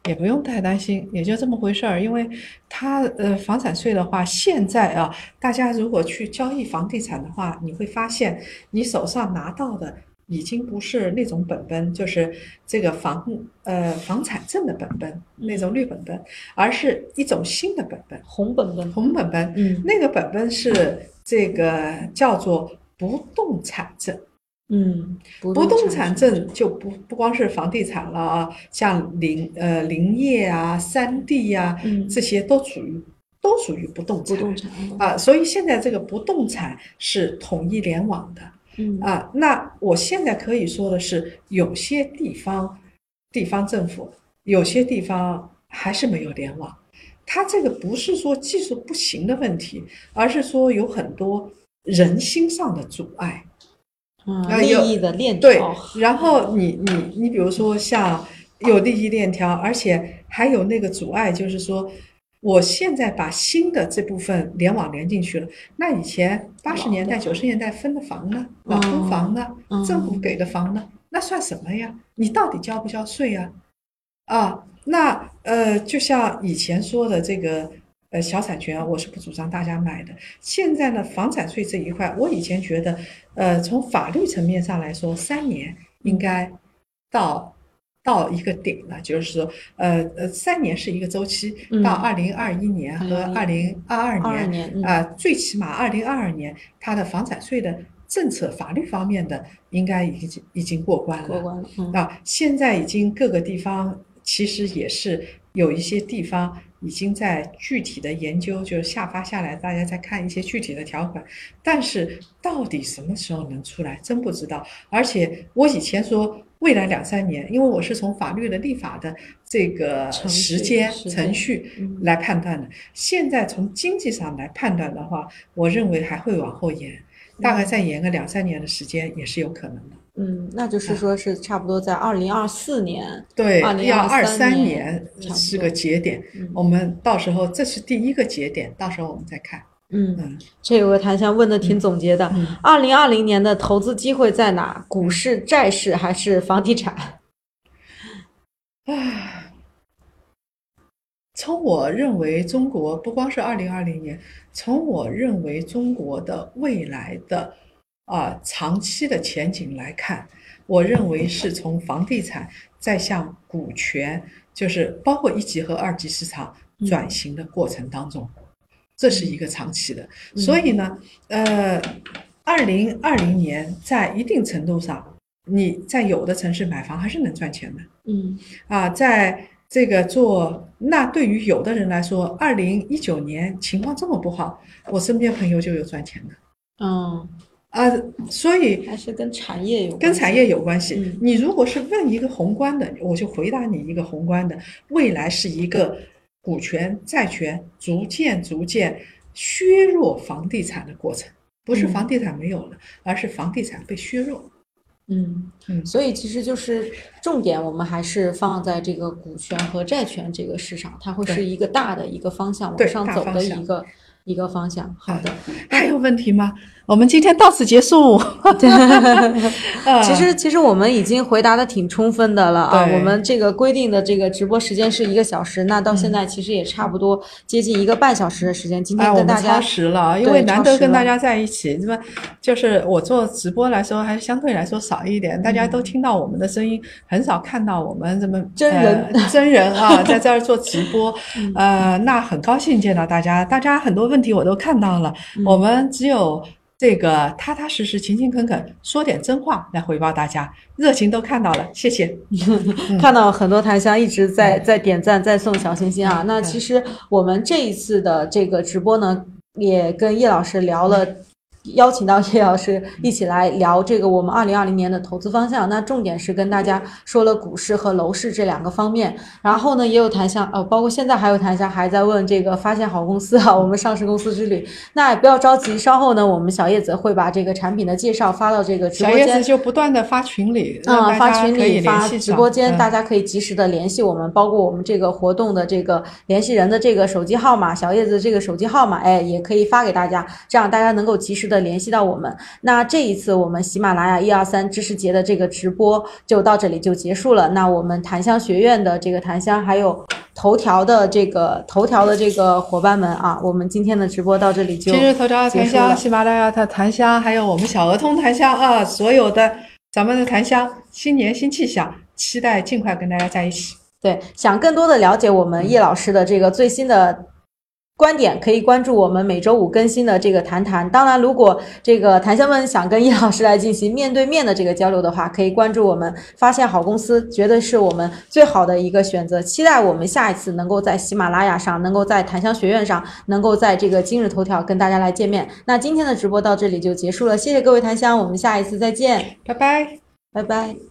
也不用太担心，也就这么回事儿。因为它呃房产税的话，现在啊，大家如果去交易房地产的话，你会发现你手上拿到的。已经不是那种本本，就是这个房呃房产证的本本那种绿本本，而是一种新的本本，
红本本，
红本本。
嗯
那个本本是这个叫做不动产证。
嗯，不
不动产
证
证就不不光是房地产了啊，像林呃林业啊、山地呀、
嗯
这些都属于都属于不动产
不动产，
啊，所以现在这个不动产是统一联网的
嗯
啊。那我现在可以说的是，有些地方地方政府有些地方还是没有联网，它这个不是说技术不行的问题，而是说有很多人心上的阻碍。
嗯，利益的链条对，，
然后你你你比如说像有利益链条，而且还有那个阻碍，就是说我现在把新的这部分联网连进去了，那以前八十年代、九十年代分的房呢，老公房呢，
嗯
政府给的房呢，那算什么呀？你到底交不交税呀？啊，那呃，就像以前说的这个。呃，小产权我是不主张大家买的。现在呢，房产税这一块，我以前觉得，呃，从法律层面上来说，三年应该到到一个顶了，就是说，呃呃，三年是一个周期，
嗯
到二零二一年和二零二二年，啊、最起码二零二二年，它的房产税的政策法律方面的应该已经已经过关了。
过关了，嗯
啊，现在已经各个地方其实也是有一些地方已经在具体的研究，就是下发下来，大家在看一些具体的条款，但是到底什么时候能出来，真不知道。而且我以前说未来两三年，因为我是从法律的立法的这个时间程序
嗯
来判断的，现在从经济上来判断的话，我认为还会往后延。大概再延个两三年的时间也是有可能的。
嗯，那就是说是差不多在二零二四年，
对
，2023
要二三
年
是个节点，
嗯
我们到时候这是第一个节点，到时候我们再看。
嗯，
嗯
这有个檀香问的挺总结的，
嗯，
二零二零年的投资机会在哪？股市、债市还是房地产？[SIGHS]
唉，从我认为中国不光是二零二零年，从我认为中国的未来的啊、长期的前景来看，我认为是从房地产再向股权，就是包括一级和二级市场
嗯
转型的过程当中，这是一个长期的。
嗯
所以呢，呃，二零二零年在一定程度上，你在有的城市买房还是能赚钱的。
嗯
啊，在这个做，那对于有的人来说，二零一九年情况这么不好，我身边朋友就有赚钱的
嗯，
啊，所以
还是跟产业有关系
跟产业有关系
嗯。
你如果是问一个宏观的，我就回答你一个宏观的，未来是一个股权、债权逐渐逐渐削弱房地产的过程，不是
嗯
房地产没有了，而是房地产被削弱。
嗯
嗯
所以其实就是重点，我们还是放在这个股权和债权这个市场，它会是一个大的一个方向往上走的一个一个方向。好的，
还有问题吗？我们今天到此结束。[LAUGHS] 呃
其实其实我们已经回答的挺充分的了啊。我们这个规定的这个直播时间是一个小时，那到
嗯
现在其实也差不多接近一个半小时的时间。今天
哎，我们
跟大家
超时了，因为难得跟大家在一起，那么就是我做直播来说，还是相对来说少一点，大家都听到我们的声音，很少看到我们这么
嗯真人
真人啊，[LAUGHS] 在这儿做直播，呃，那很高兴见到大家，大家很多问题我都看到了，
嗯
我们只有。这个踏踏实实、勤勤恳恳，说点真话来回报大家，热情都看到了，谢谢。[LAUGHS]
看到很多檀香一直在在点赞，在送小心心啊。
嗯
那其实我们这一次的这个直播呢，也跟叶老师聊了。邀请到叶老师一起来聊这个我们二零二零年的投资方向。那重点是跟大家说了股市和楼市这两个方面。然后呢，也有檀香，呃，包括现在还有檀香还在问这个发现好公司啊，我们上市公司之旅。那也不要着急，稍后呢，我们小叶子会把这个产品的介绍发到这个直播间
小叶子。就不断的发群里，
啊，
大
发群里发直播间，
嗯
大家可以及时的联系我们，包括我们这个活动的这个联系人的这个手机号码，小叶子这个手机号码，哎，也可以发给大家，这样大家能够及时的联系到我们。那这一次我们喜马拉雅一二三知识节的这个直播就到这里就结束了。那我们檀香学院的这个檀香，还有头条的这个头条的这个伙伴们啊，我们今天的直播到这里就
今日头条檀香、喜马拉雅的檀香，还有我们小鹅通檀香啊，所有的咱们的檀香，新年新气象，期待尽快跟大家在一起。
对，想更多的了解我们叶老师的这个最新的观点可以关注我们每周五更新的这个谈谈。当然，如果这个檀香们想跟叶老师来进行面对面的这个交流的话，可以关注我们发现好公司，绝对是我们最好的一个选择。期待我们下一次能够在喜马拉雅上，能够在檀香学院上，能够在这个今日头条跟大家来见面。那今天的直播到这里就结束了，谢谢各位檀香，我们下一次再见，
拜拜。
拜拜。[LAUGHS]